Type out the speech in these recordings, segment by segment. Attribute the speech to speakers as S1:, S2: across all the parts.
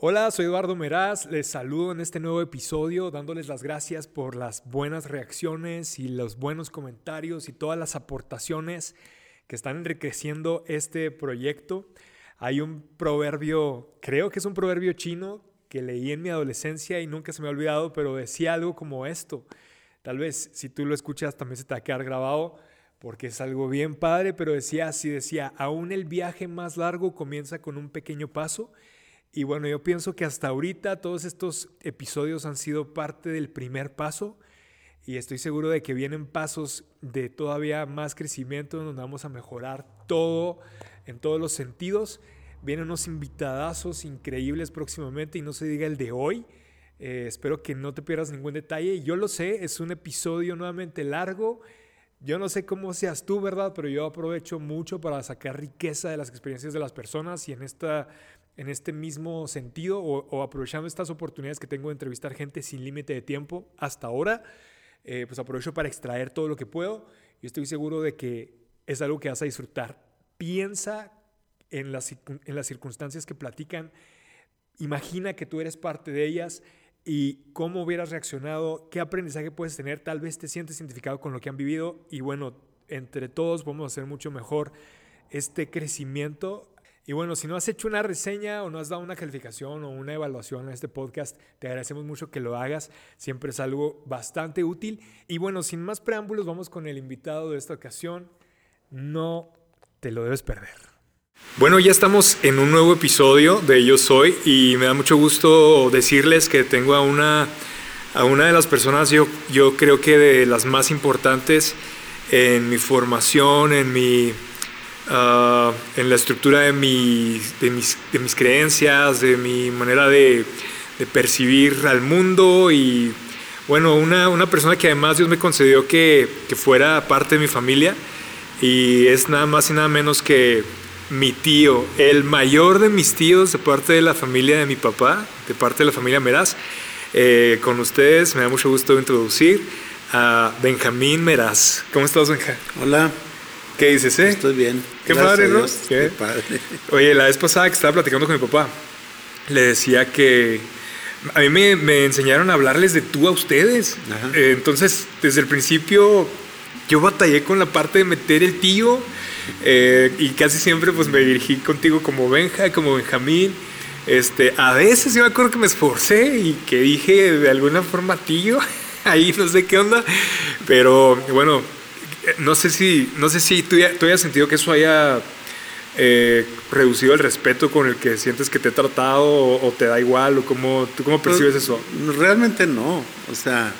S1: Hola, soy Eduardo Meraz, les saludo en este nuevo episodio dándoles las gracias por las buenas reacciones y los buenos comentarios y todas las aportaciones que están enriqueciendo este proyecto. Hay un proverbio, creo que es un proverbio chino que leí en mi adolescencia y nunca se me ha olvidado, pero decía algo como esto. Tal vez si tú lo escuchas también se te va a quedar grabado porque es algo bien padre, pero decía así, decía, aún el viaje más largo comienza con un pequeño paso y bueno, yo pienso que hasta ahorita todos estos episodios han sido parte del primer paso y estoy seguro de que vienen pasos de todavía más crecimiento donde vamos a mejorar todo en todos los sentidos. Vienen unos invitadazos increíbles próximamente y no se diga el de hoy. Eh, espero que no te pierdas ningún detalle. Yo lo sé, es un episodio nuevamente largo. Yo no sé cómo seas tú, ¿verdad? Pero yo aprovecho mucho para sacar riqueza de las experiencias de las personas y en esta en este mismo sentido o, aprovechando estas oportunidades que tengo de entrevistar gente sin límite de tiempo hasta ahora, eh, pues aprovecho para extraer todo lo que puedo y estoy seguro de que es algo que vas a disfrutar. Piensa en las, en las circunstancias que platican, imagina que tú eres parte de ellas y cómo hubieras reaccionado, qué aprendizaje puedes tener, tal vez te sientes identificado con lo que han vivido y bueno, entre todos a hacer mucho mejor este crecimiento y bueno, si no has hecho una reseña o no has dado una calificación o una evaluación a este podcast, te agradecemos mucho que lo hagas. Siempre es algo bastante útil. Y bueno, sin más preámbulos, vamos con el invitado de esta ocasión. No te lo debes perder. Bueno, ya estamos en un nuevo episodio de Yo Soy y me da mucho gusto decirles que tengo a una, a una de las personas, yo, yo creo que de las más importantes en mi formación, en mi Ah, en la estructura de, de, mis, de, mis, creencias, de mi manera de, de, percibir al mundo y bueno, una, una, persona que además Dios me concedió que, que, fuera parte de mi familia y es nada más y nada menos que mi tío, el mayor de mis tíos de parte de la familia de mi papá, de parte de la familia Meraz. Eh, con ustedes me da mucho gusto introducir a Benjamín Meraz. ¿Cómo estás, Benjamín?
S2: Hola.
S1: ¿Qué dices, eh?
S2: Estoy bien.
S1: Qué padre, ¿no? Qué padre. Oye, la vez pasada que estaba platicando con mi papá, le decía que a mí me, enseñaron a hablarles de tú a ustedes. Eh, entonces, desde el principio, yo batallé con la parte de meter el tío eh, y casi siempre pues me dirigí contigo como Benja, como Benjamín. Este, a veces yo me acuerdo que me esforcé y que dije de alguna forma tío, ahí no sé qué onda, pero bueno, no sé si, no sé si tú, ya, tú hayas sentido que eso haya eh, reducido el respeto con el que sientes que te he tratado o, te da igual o cómo, tú cómo percibes pues, eso.
S2: Realmente no, o sea,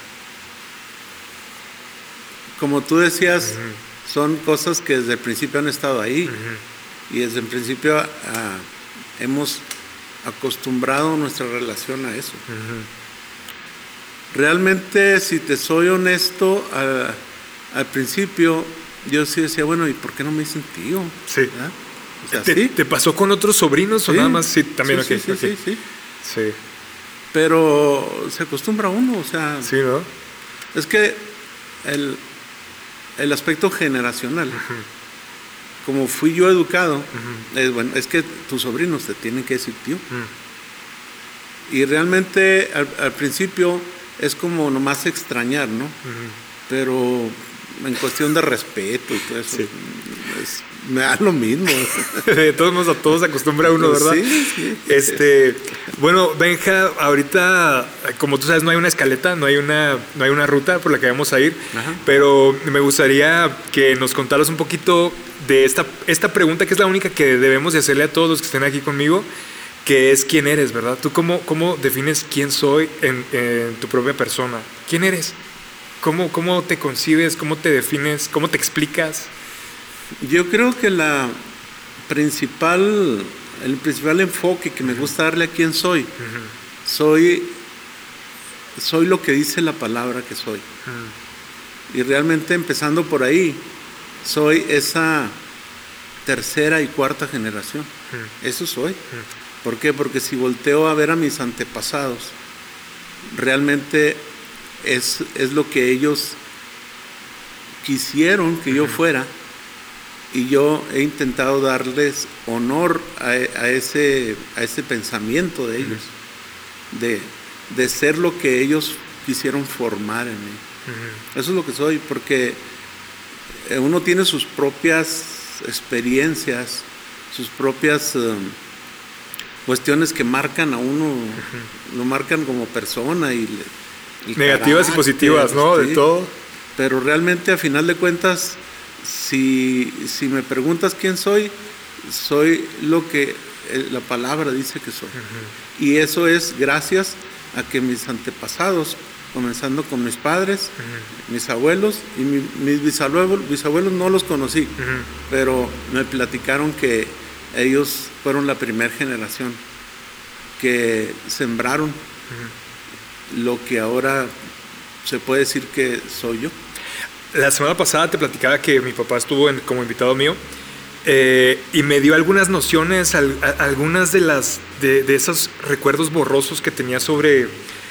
S2: como tú decías, son cosas que desde el principio han estado ahí y desde el principio ah, hemos acostumbrado nuestra relación a eso. Realmente, si te soy honesto, uh, al principio yo sí decía, bueno, ¿y por qué no me dicen tío?
S1: Sí. ¿Te, pasó con otros sobrinos o nada más? Sí, también
S2: sí, sí, sí, sí, Pero se acostumbra uno, o sea.
S1: Sí, ¿no?
S2: Es que el, el aspecto generacional, como fui yo educado, es, bueno, es que tus sobrinos te tienen que decir tío. Y realmente al, principio es como nomás extrañar, ¿no? Pero en cuestión de respeto y todo eso. me da lo mismo.
S1: de todos modos, a todos se acostumbra uno, ¿verdad?
S2: Sí, sí.
S1: Este, bueno, Benja, ahorita, como tú sabes, no hay una escaleta, no hay una, no hay una ruta por la que vamos a ir, pero me gustaría que nos contaras un poquito de esta, esta pregunta, que es la única que debemos de hacerle a todos los que estén aquí conmigo, que es quién eres, ¿verdad? ¿Tú cómo, cómo defines quién soy en, en tu propia persona? ¿Quién eres? ¿Cómo, ¿Cómo te concibes? ¿Cómo te defines? ¿Cómo te explicas?
S2: Yo creo que la principal, el principal enfoque que me gusta darle a quién soy, soy, soy lo que dice la palabra que soy. Y realmente empezando por ahí, soy esa tercera y cuarta generación. Eso soy. ¿Por qué? Porque si volteo a ver a mis antepasados, realmente es, lo que ellos quisieron que yo fuera y yo he intentado darles honor a, a ese, a ese pensamiento de ellos, de, de ser lo que ellos quisieron formar en mí. Eso es lo que soy, porque eh, uno tiene sus propias experiencias, sus propias um, cuestiones que marcan a uno, lo marcan como persona y,
S1: le- Negativas y positivas, ¿no? De todo.
S2: Pero realmente a final de cuentas, si, si me preguntas quién soy, soy lo que eh, la palabra dice que soy. Y eso es gracias a que mis antepasados, comenzando con mis padres, mis abuelos y mi- mis bisabuelos, bisabuelos no los conocí, pero me platicaron que ellos fueron la primera generación que sembraron lo que ahora se puede decir que soy yo.
S1: La semana pasada te platicaba que mi papá estuvo en- como invitado mío eh, y me dio algunas nociones, al- a- algunas de las de, de esos recuerdos borrosos que tenía sobre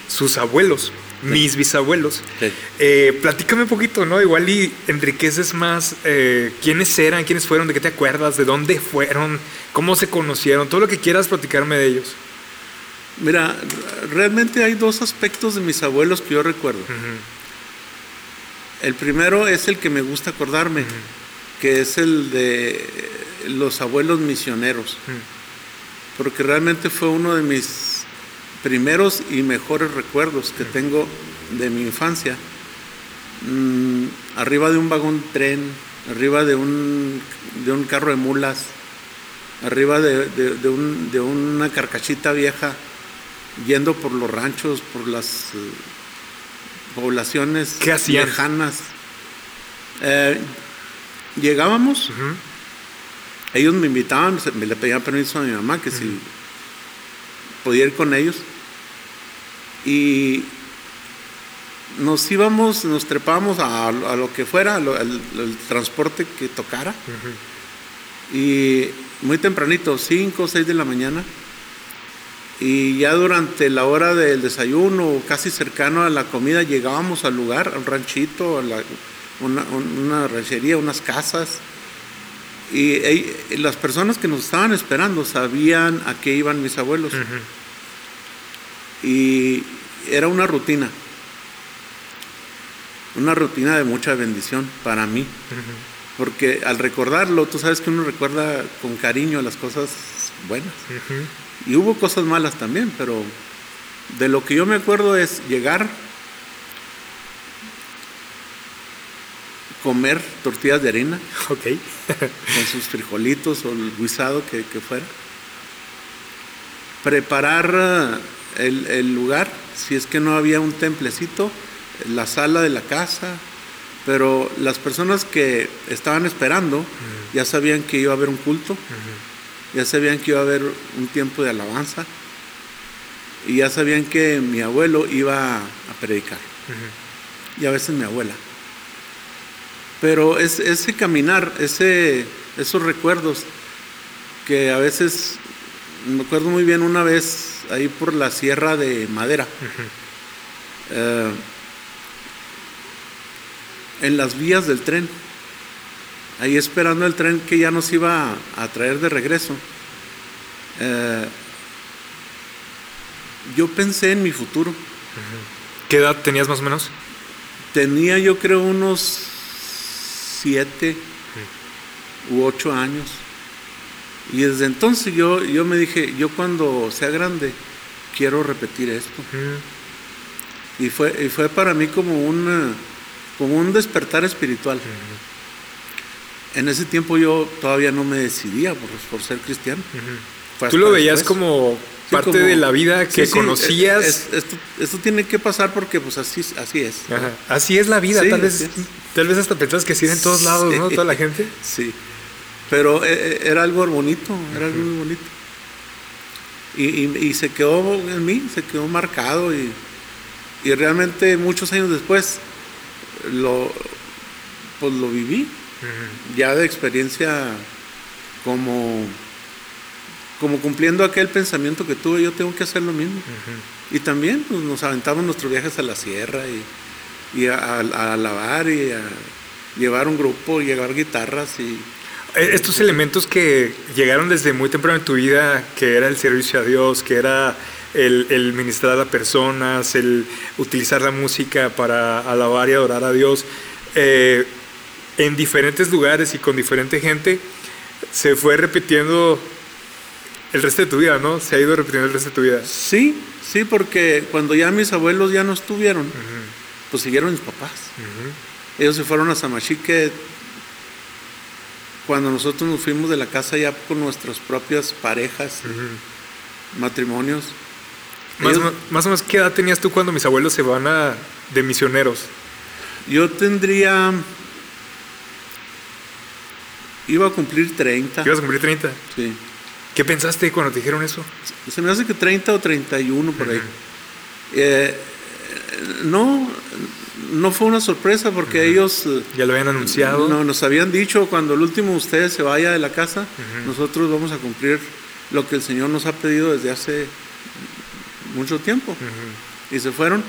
S1: sus abuelos, mis bisabuelos.
S2: Sí.
S1: Eh, platícame un poquito, ¿no? Igual y enriqueces más eh, quiénes eran, quiénes fueron, de qué te acuerdas, de dónde fueron, cómo se conocieron, todo lo que quieras platicarme de ellos.
S2: Mira, realmente hay dos aspectos de mis abuelos que yo recuerdo. El primero es el que me gusta acordarme, que es el de los abuelos misioneros, porque realmente fue uno de mis primeros y mejores recuerdos que tengo de mi infancia. Mm, arriba de un vagón tren, arriba de un, de un carro de mulas, arriba de, de- de un- de una carcachita vieja, yendo por los ranchos, por las eh, poblaciones lejanas. Eh, llegábamos, ellos me invitaban, me le pedían permiso a mi mamá que si podía ir con ellos. Y nos íbamos, nos trepábamos a, a lo que fuera, lo- al, al transporte que tocara. Y muy tempranito, 5 o 6 de la mañana. Y ya durante la hora del desayuno, casi cercano a la comida, llegábamos al lugar, a un ranchito, a la- una, una ranchería, unas casas. Y ell- las personas que nos estaban esperando sabían a qué iban mis abuelos. Y era una rutina. Una rutina de mucha bendición para mí. Porque al recordarlo, tú sabes que uno recuerda con cariño las cosas buenas. Y hubo cosas malas también, pero de lo que yo me acuerdo es llegar, comer tortillas de harina con sus frijolitos o el guisado que, que fuera, preparar eh, el, el lugar, si es que no había un templecito, la sala de la casa, pero las personas que estaban esperando ya sabían que iba a haber un culto, ya sabían que iba a haber un tiempo de alabanza y ya sabían que mi abuelo iba a predicar. Y a veces mi abuela. Pero es, ese caminar, ese, esos recuerdos que a veces, me acuerdo muy bien una vez ahí por la Sierra de Madera, eh, en las vías del tren, ahí esperando el tren que ya nos iba a, a traer de regreso. eh, yo pensé en mi futuro.
S1: ¿Qué edad tenías más o menos?
S2: Tenía yo creo unos siete u ocho años. Y desde entonces yo, yo me dije, yo cuando sea grande quiero repetir esto. Y fue, y fue para mí como un, eh, como un despertar espiritual. En ese tiempo yo todavía no me decidía por, por ser cristiano.
S1: Tú lo veías
S2: después.
S1: como
S2: Sí,
S1: parte
S2: como-
S1: de la vida que
S2: Sí, sí,
S1: conocías.
S2: es- es- esto, esto tiene que pasar porque pues así, así es.
S1: Ajá. Así es la vida, tal vez,
S2: así es.
S1: tal vez hasta pensás que sí en todos lados, ¿no? Toda la gente.
S2: Sí, pero eh, eh, era algo bonito, era algo muy bonito. Y, y- y se quedó en mí, se quedó marcado y, y realmente muchos años después lo, pues lo viví, ya de experiencia como, como cumpliendo aquel pensamiento que tuve, yo tengo que hacer lo mismo. Y también pues, nos aventamos nuestros viajes a la sierra y, y a, a- a lavar y a llevar un grupo, llevar guitarras y
S1: Eh, Estos elementos que llegaron desde muy temprano en tu vida, que era el servicio a Dios, que era el, el ministrar a personas, el utilizar la música para alabar y adorar a Dios, eh, en diferentes lugares y con diferente gente, se fue repitiendo el resto de tu vida, ¿no? Se ha ido repitiendo el resto de tu vida.
S2: Sí, sí, porque cuando ya mis abuelos ya no estuvieron, pues siguieron mis papás. Ellos se fueron a Samachique cuando nosotros nos fuimos de la casa ya con nuestras propias parejas, matrimonios.
S1: Más,
S2: Ellos-
S1: más o menos, ¿qué edad tenías tú cuando mis abuelos se van a, de misioneros?
S2: Yo tendría. Iba a cumplir 30.
S1: Ibas a cumplir 30.
S2: Sí.
S1: ¿Qué pensaste cuando te dijeron eso?
S2: Se me hace que 30 o 31 por ahí. Eh, no, no fue una sorpresa porque ellos eh,
S1: Ya lo habían anunciado.
S2: no, nos habían dicho cuando el último de ustedes se vaya de la casa, nosotros vamos a cumplir lo que el Señor nos ha pedido desde hace mucho tiempo. Y se fueron.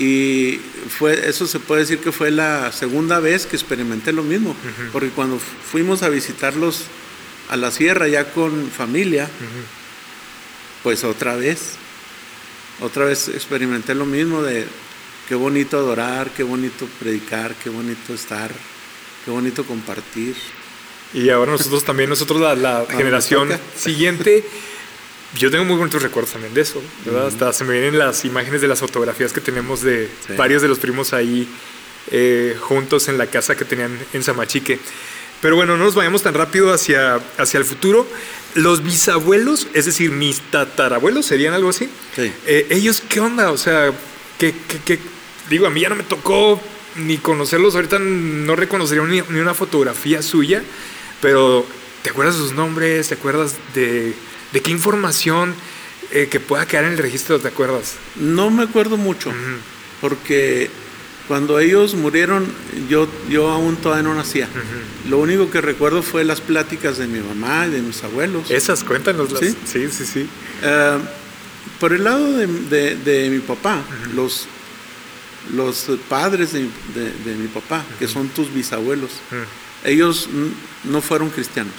S2: Y fue, eso se puede decir que fue la segunda vez que experimenté lo mismo, porque cuando fuimos a visitarlos a la sierra ya con familia, pues otra vez, otra vez experimenté lo mismo de qué bonito adorar, qué bonito predicar, qué bonito estar, qué bonito compartir.
S1: Y ahora nosotros también, nosotros la, generación siguiente, yo tengo muy bonitos recuerdos también de eso, ¿verdad? Hasta se me vienen las imágenes de las fotografías que tenemos de
S2: Sí.
S1: varios de los primos ahí eh, juntos en la casa que tenían en Samachique. Pero bueno, no nos vayamos tan rápido hacia, hacia el futuro. Los bisabuelos, es decir, mis tatarabuelos, ¿serían algo así?
S2: Sí.
S1: Eh, ¿Ellos qué onda? O sea, ¿qué, qué, qué? Digo, a mí ya no me tocó ni conocerlos. Ahorita no reconocería ni, ni una fotografía suya, pero ¿te acuerdas de sus nombres? ¿Te acuerdas de, de qué información eh, que pueda quedar en el registro? ¿Te acuerdas?
S2: No me acuerdo mucho, porque cuando ellos murieron yo, yo aún todavía no nacía. Lo único que recuerdo fue las pláticas de mi mamá y de mis abuelos.
S1: Esas, cuéntanos.
S2: ¿Sí?
S1: Sí, sí, sí.
S2: Eh, por el lado de, de- de mi papá, los, los padres de, de- mi papá, que son tus bisabuelos, ellos no fueron cristianos.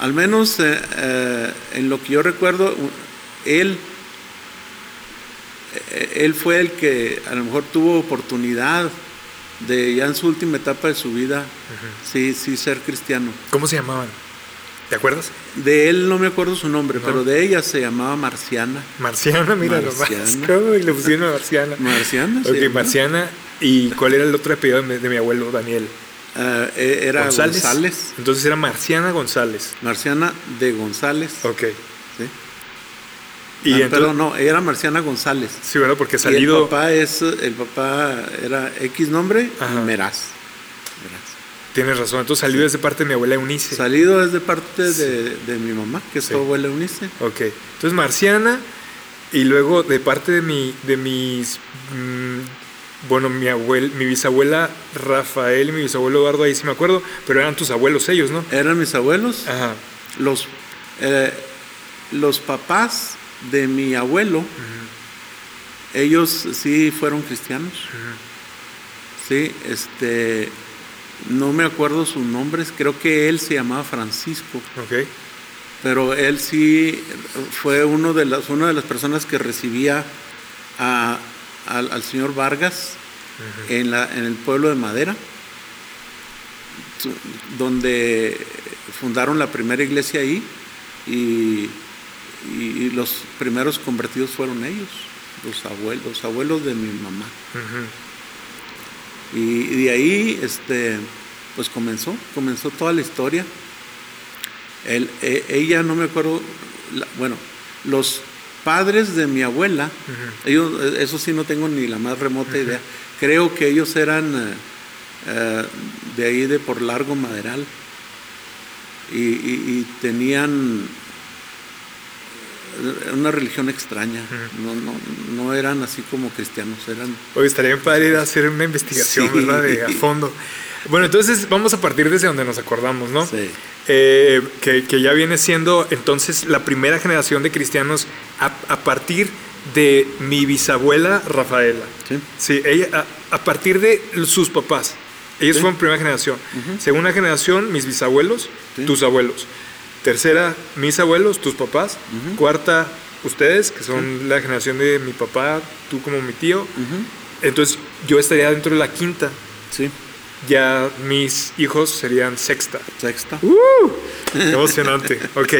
S2: Al menos eh, eh, en lo que yo recuerdo, él, eh, él fue el que a lo mejor tuvo oportunidad de ya en su última etapa de su vida, sí, sí ser cristiano.
S1: ¿Cómo se llamaban? ¿Te acuerdas?
S2: De él no me acuerdo su nombre,
S1: No.
S2: pero de ella se llamaba Marciana.
S1: Marciana, mira
S2: Marciana.
S1: ¿Cómo? Y le pusieron a Marciana.
S2: Marciana, se
S1: Ok. Marciana. ¿Y cuál era el otro apellido de mi, de mi abuelo, Daniel?
S2: Ah, e- era González.
S1: Entonces era Marciana González.
S2: Marciana de González.
S1: Ok.
S2: ¿sí?
S1: Y
S2: Ah,
S1: entonces,
S2: perdón, no, era Marciana González.
S1: sí, ¿verdad? Porque
S2: Y
S1: salido.
S2: el papá es, el papá era X nombre. Meraz. Meraz.
S1: Tienes razón. Entonces salió desde parte de mi abuela Eunice.
S2: Salido es de parte de, de mi mamá, que es
S1: Sí.
S2: tu abuela Eunice.
S1: Ok. Entonces Marciana. Y luego de parte de mi, de mis. mm, bueno, mi abuel, mi bisabuela Rafael y mi bisabuelo Eduardo, ahí sí me acuerdo, pero eran tus abuelos ellos, ¿no?
S2: Eran mis abuelos.
S1: Ajá.
S2: Los, eh, los papás de mi abuelo, ellos sí fueron cristianos. Sí, este, no me acuerdo sus nombres, creo que él se llamaba Francisco, pero él sí fue uno de las, una de las personas que recibía a- al, al señor Vargas en, la, en el pueblo de Madera, donde fundaron la primera iglesia ahí y, y los primeros convertidos fueron ellos, los abuelos, los abuelos de mi mamá. Y, y de ahí, este, pues comenzó, comenzó toda la historia. Él- e- ella, no me acuerdo, la- bueno, los padres de mi abuela, ellos, eh, eso sí no tengo ni la más remota idea, creo que ellos eran eh, de ahí de por largo maderal y, y- y tenían una religión extraña, no, no, no eran así como cristianos, eran
S1: Oye, estaría bien padre ir a hacer una investigación,
S2: Sí.
S1: ¿verdad? De, a fondo. Bueno, entonces vamos a partir desde donde nos acordamos, ¿no?
S2: Sí.
S1: Eh, que, que ya viene siendo entonces la primera generación de cristianos a, a partir de mi bisabuela Rafaela.
S2: Sí.
S1: Sí, ella, a, a partir de sus papás. Ellos fueron primera generación. Segunda generación, mis bisabuelos, tus abuelos. Tercera, mis abuelos, tus papás. Cuarta, ustedes, que son la generación de mi papá, tú como mi tío. Entonces yo estaría dentro de la quinta.
S2: Sí.
S1: Ya mis hijos serían sexta.
S2: Sexta.
S1: ¡Uh! Emocionante. ok.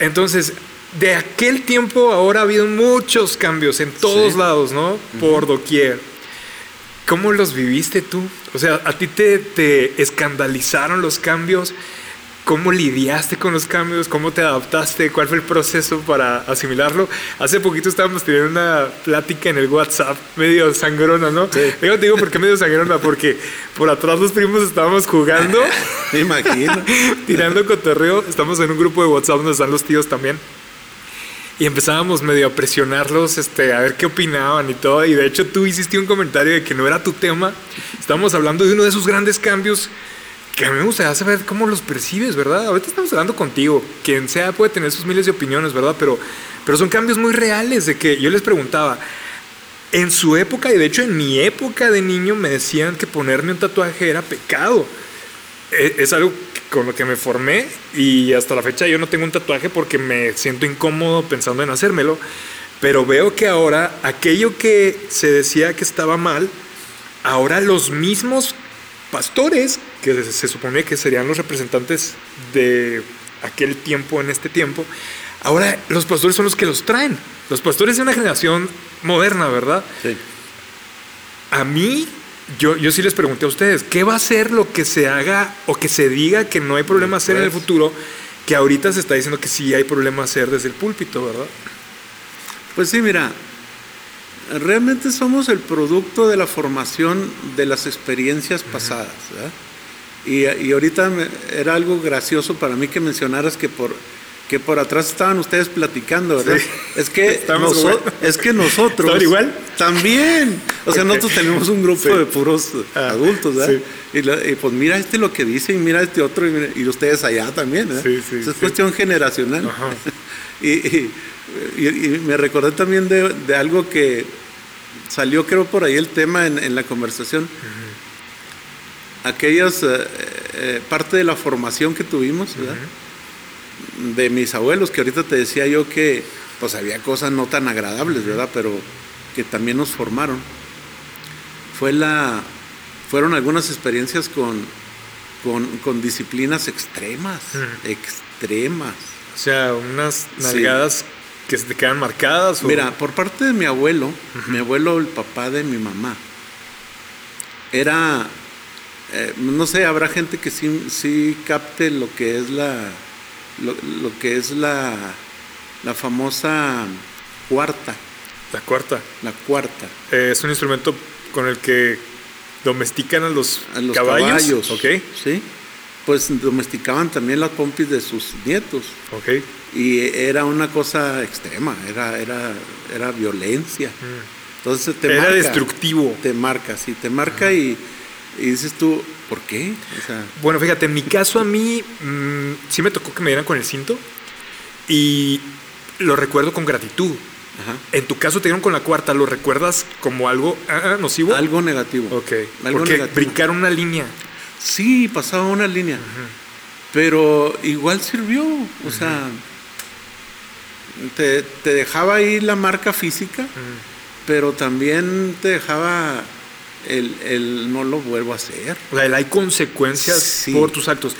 S1: Entonces, de aquel tiempo ahora ha habido muchos cambios en todos
S2: Sí.
S1: lados, ¿no? Por doquier. ¿Cómo los viviste tú? O sea, ¿a ti te, te escandalizaron los cambios? ¿Cómo lidiaste con los cambios? ¿Cómo te adaptaste? ¿Cuál fue el proceso para asimilarlo? Hace poquito estábamos teniendo una plática en el WhatsApp, medio sangrona, ¿no?
S2: Sí.
S1: Digo, te digo, ¿por qué medio sangrona? Porque por atrás los primos estábamos jugando,
S2: Me imagino.
S1: tirando cotorreo. Estamos en un grupo de WhatsApp donde están los tíos también. Y empezábamos medio a presionarlos, este, a ver qué opinaban y todo. Y de hecho tú hiciste un comentario de que no era tu tema. Estábamos hablando de uno de esos grandes cambios que a mí me gustaría saber cómo los percibes, ¿verdad? Ahorita estamos hablando contigo. Quien sea puede tener sus miles de opiniones, ¿verdad? Pero, pero son cambios muy reales de que yo les preguntaba, en su época, y de hecho en mi época de niño, me decían que ponerme un tatuaje era pecado. E- Es algo con lo que me formé y hasta la fecha yo no tengo un tatuaje porque me siento incómodo pensando en hacérmelo. Pero veo que ahora aquello que se decía que estaba mal, ahora los mismos pastores, que se, supone que serían los representantes de aquel tiempo en este tiempo, ahora los pastores son los que los traen. Los pastores de una generación moderna, ¿verdad?
S2: Sí.
S1: A mí, yo, yo sí les pregunté a ustedes, ¿qué va a ser lo que se haga o que se diga que no hay problema hacer en el futuro? Que ahorita se está diciendo que sí hay problema hacer desde el púlpito, ¿verdad?
S2: Pues sí, mira, realmente somos el producto de la formación de las experiencias pasadas. Y, y ahorita me- era algo gracioso para mí que mencionaras que por, que por atrás estaban ustedes platicando, ¿verdad?
S1: Sí.
S2: Es, que noso- es que nosotros...
S1: ¿Estaban igual?
S2: También. O sea,
S1: Ok.
S2: nosotros tenemos un grupo
S1: Sí.
S2: de puros
S1: Ah,
S2: adultos, ¿verdad?
S1: sí.
S2: Y, la- y pues mira este lo que dice y mira este otro y, mira- y ustedes allá también, ¿verdad? Es cuestión generacional.
S1: Ajá.
S2: y- y me recordé también de, de algo que salió, creo, por ahí el tema en, en la conversación. Aquellas, eh, eh, parte de la formación que tuvimos, ¿verdad? De mis abuelos, que ahorita te decía yo que pues había cosas no tan agradables, ¿verdad? Pero que también nos formaron. Fue la, fueron algunas experiencias con, con, con disciplinas extremas, extremas.
S1: O sea, unas
S2: Sí.
S1: Que se te quedan marcadas. o-
S2: Mira, por parte de mi abuelo, mi abuelo, el papá de mi mamá, era, eh, no sé, habrá gente que sí, sí capte lo que es la, lo, lo que es la, la famosa cuarta,
S1: La cuarta.
S2: la cuarta.
S1: Eh, es un instrumento con el que domestican a los,
S2: a los
S1: caballos.
S2: caballos,
S1: Ok,
S2: ¿sí? Pues domesticaban también las pompis de sus nietos
S1: ok.
S2: y era una cosa extrema, era, era, era violencia. Entonces te.
S1: Era
S2: marca.
S1: destructivo.
S2: te marca, sí, te marca y, y dices tú, ¿por qué? O sea,
S1: Bueno, fíjate, en mi caso a mí mm, sí me tocó que me dieran con el cinto y lo recuerdo con gratitud.
S2: ajá,
S1: En tu caso te dieron con la cuarta, ¿lo recuerdas como algo ah, nocivo?
S2: algo negativo.
S1: Ok,
S2: Algo
S1: porque
S2: negativo.
S1: brincaron una línea.
S2: Sí, pasaba una línea, pero igual sirvió, o sea, te, te dejaba ahí la marca física, pero también te dejaba el, el no lo vuelvo a hacer.
S1: O sea, el hay consecuencias
S2: Sí.
S1: por tus actos.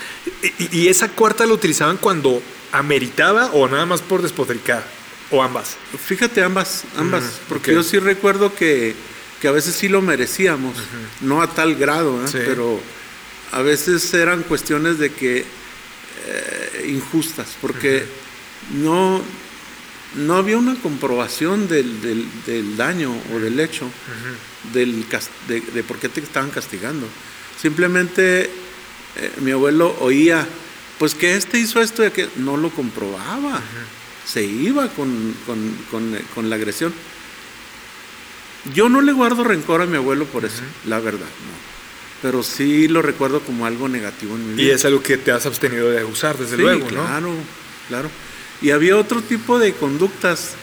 S1: Y, esa cuarta la utilizaban cuando ameritaba o nada más por despotricar? ¿O ambas?
S2: Fíjate, ambas, ambas, porque yo sí recuerdo que, que a veces sí lo merecíamos, no a tal grado, ¿eh?
S1: Sí.
S2: pero a veces eran cuestiones de que eh, injustas, porque no, no había una comprobación del, del- del daño o del hecho, del, de, de por qué te estaban castigando. Simplemente eh, mi abuelo oía, pues que este hizo esto y aquello, no lo comprobaba, se iba con, con- con, eh, con la agresión. Yo no le guardo rencor a mi abuelo por eso, la verdad, no. Pero sí lo recuerdo como algo negativo en mi
S1: Y
S2: vida.
S1: es algo que te has abstenido de usar, desde
S2: Sí,
S1: luego, ¿no?
S2: claro, claro. Y había otro tipo de conductas,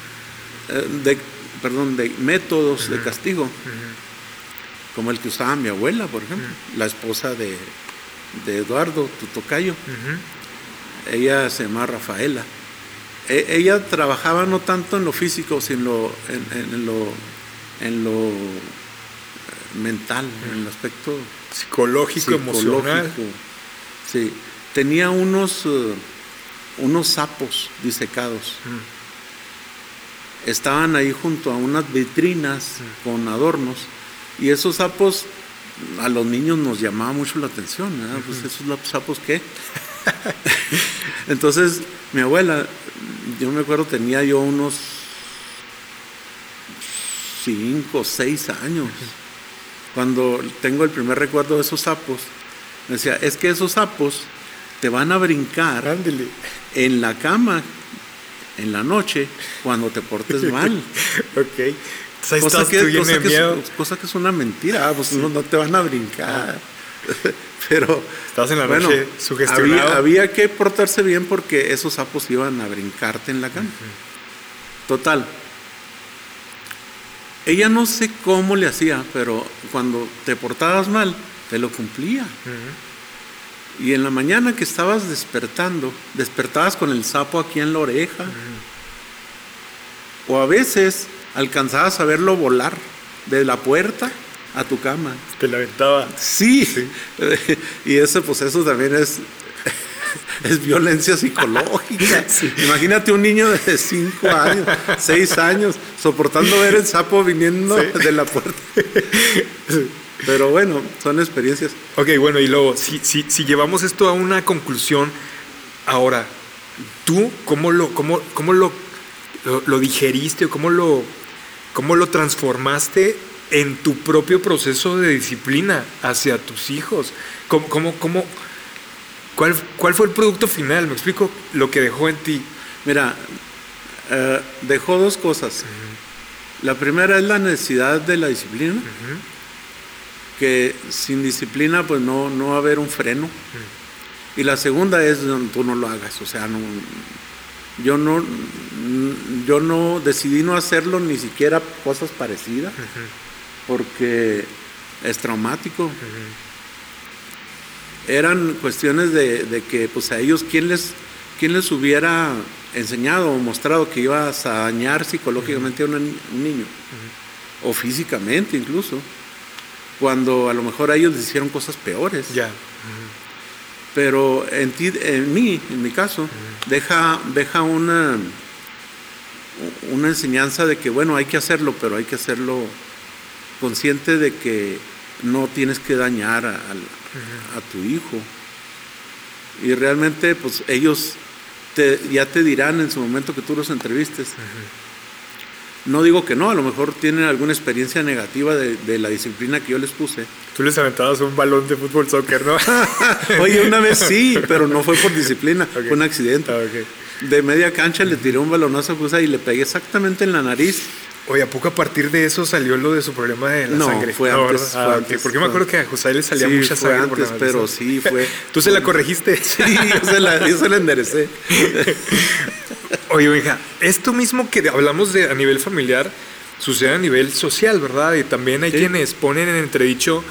S2: eh, de, perdón, de métodos de castigo como el que usaba mi abuela, por ejemplo, la esposa de, de Eduardo, tu tocayo. Ella se llama Rafaela. E- ella trabajaba no tanto en lo físico, sino en, en lo, en lo eh, mental, en el aspecto
S1: Psicológico, emocional.
S2: psicológico. Sí, tenía unos, eh, unos sapos disecados. Estaban ahí junto a unas vitrinas con adornos y esos sapos a los niños nos llamaba mucho la atención. Pues esos sapos qué. Entonces mi abuela, yo me acuerdo tenía yo unos cinco, seis años. Cuando tengo el primer recuerdo de esos sapos, me decía, es que esos sapos te van a brincar en la cama en la noche cuando te portes mal.
S1: ok. Entonces
S2: cosa, que, cosa que
S1: miedo.
S2: es, cosa que es una mentira, ah, pues no, no te van a brincar. Pero
S1: Estás en la
S2: bueno,
S1: noche sugestionado.
S2: había, había que portarse bien porque esos sapos iban a brincarte en la cama. Total. Ella no sé cómo le hacía, pero cuando te portabas mal, te lo cumplía. Y en la mañana que estabas despertando, despertabas con el sapo aquí en la oreja. O a veces alcanzabas a verlo volar de la puerta a tu cama.
S1: Te la aventaba.
S2: Sí. y eso, pues eso también es, es violencia psicológica. Imagínate un niño de 5 años, 6 años, soportando ver el sapo viniendo de la puerta. Pero bueno, son experiencias.
S1: Ok, bueno, y luego, si, si, si llevamos esto a una conclusión, ahora, ¿tú cómo lo, cómo, cómo lo, lo, lo digeriste o cómo lo, cómo lo transformaste en tu propio proceso de disciplina hacia tus hijos? ¿Cómo, cómo, cómo, cuál, ¿Cuál fue el producto final? Me explico lo que dejó en ti.
S2: Mira, eh, dejó dos cosas. La primera es la necesidad de la disciplina, que sin disciplina pues no, no va a haber un freno. Y la segunda es tú no lo hagas, o sea, no, yo no, yo no decidí no hacerlo ni siquiera cosas parecidas, porque es traumático. Eran cuestiones de, de que pues a ellos quién les, quién les hubiera enseñado o mostrado que ibas a dañar psicológicamente a una un niño, o físicamente incluso, cuando a lo mejor a ellos les hicieron cosas peores.
S1: Ya.
S2: Pero en, ti, en mí, en mi caso, deja, deja una, una enseñanza de que, bueno, hay que hacerlo, pero hay que hacerlo consciente de que no tienes que dañar a, tu hijo. Y realmente, pues ellos te- ya te dirán en su momento que tú los entrevistes. No digo que no, a lo mejor tienen alguna experiencia negativa de, de la disciplina que yo les puse.
S1: Tú les aventabas un balón de fútbol soccer, ¿no?
S2: Oye, una vez sí, pero no fue por disciplina, fue un accidente.
S1: Ah.
S2: De media cancha le tiré un balonazo a y le pegué exactamente en la nariz.
S1: Oye, ¿a poco a partir de eso salió lo de su problema de la
S2: No,
S1: sangre?
S2: fue antes,
S1: ¿verdad?
S2: fue
S1: Ah,
S2: antes,
S1: Porque me acuerdo que a José le salía
S2: Sí,
S1: mucha
S2: fue
S1: sangre.
S2: antes, pero sí fue.
S1: ¿Tú se la corregiste?
S2: Sí, yo se la, yo se la enderecé.
S1: Oye, hija, esto mismo que hablamos de a nivel familiar sucede a nivel social, ¿verdad? Y también hay
S2: Sí.
S1: quienes ponen en entredicho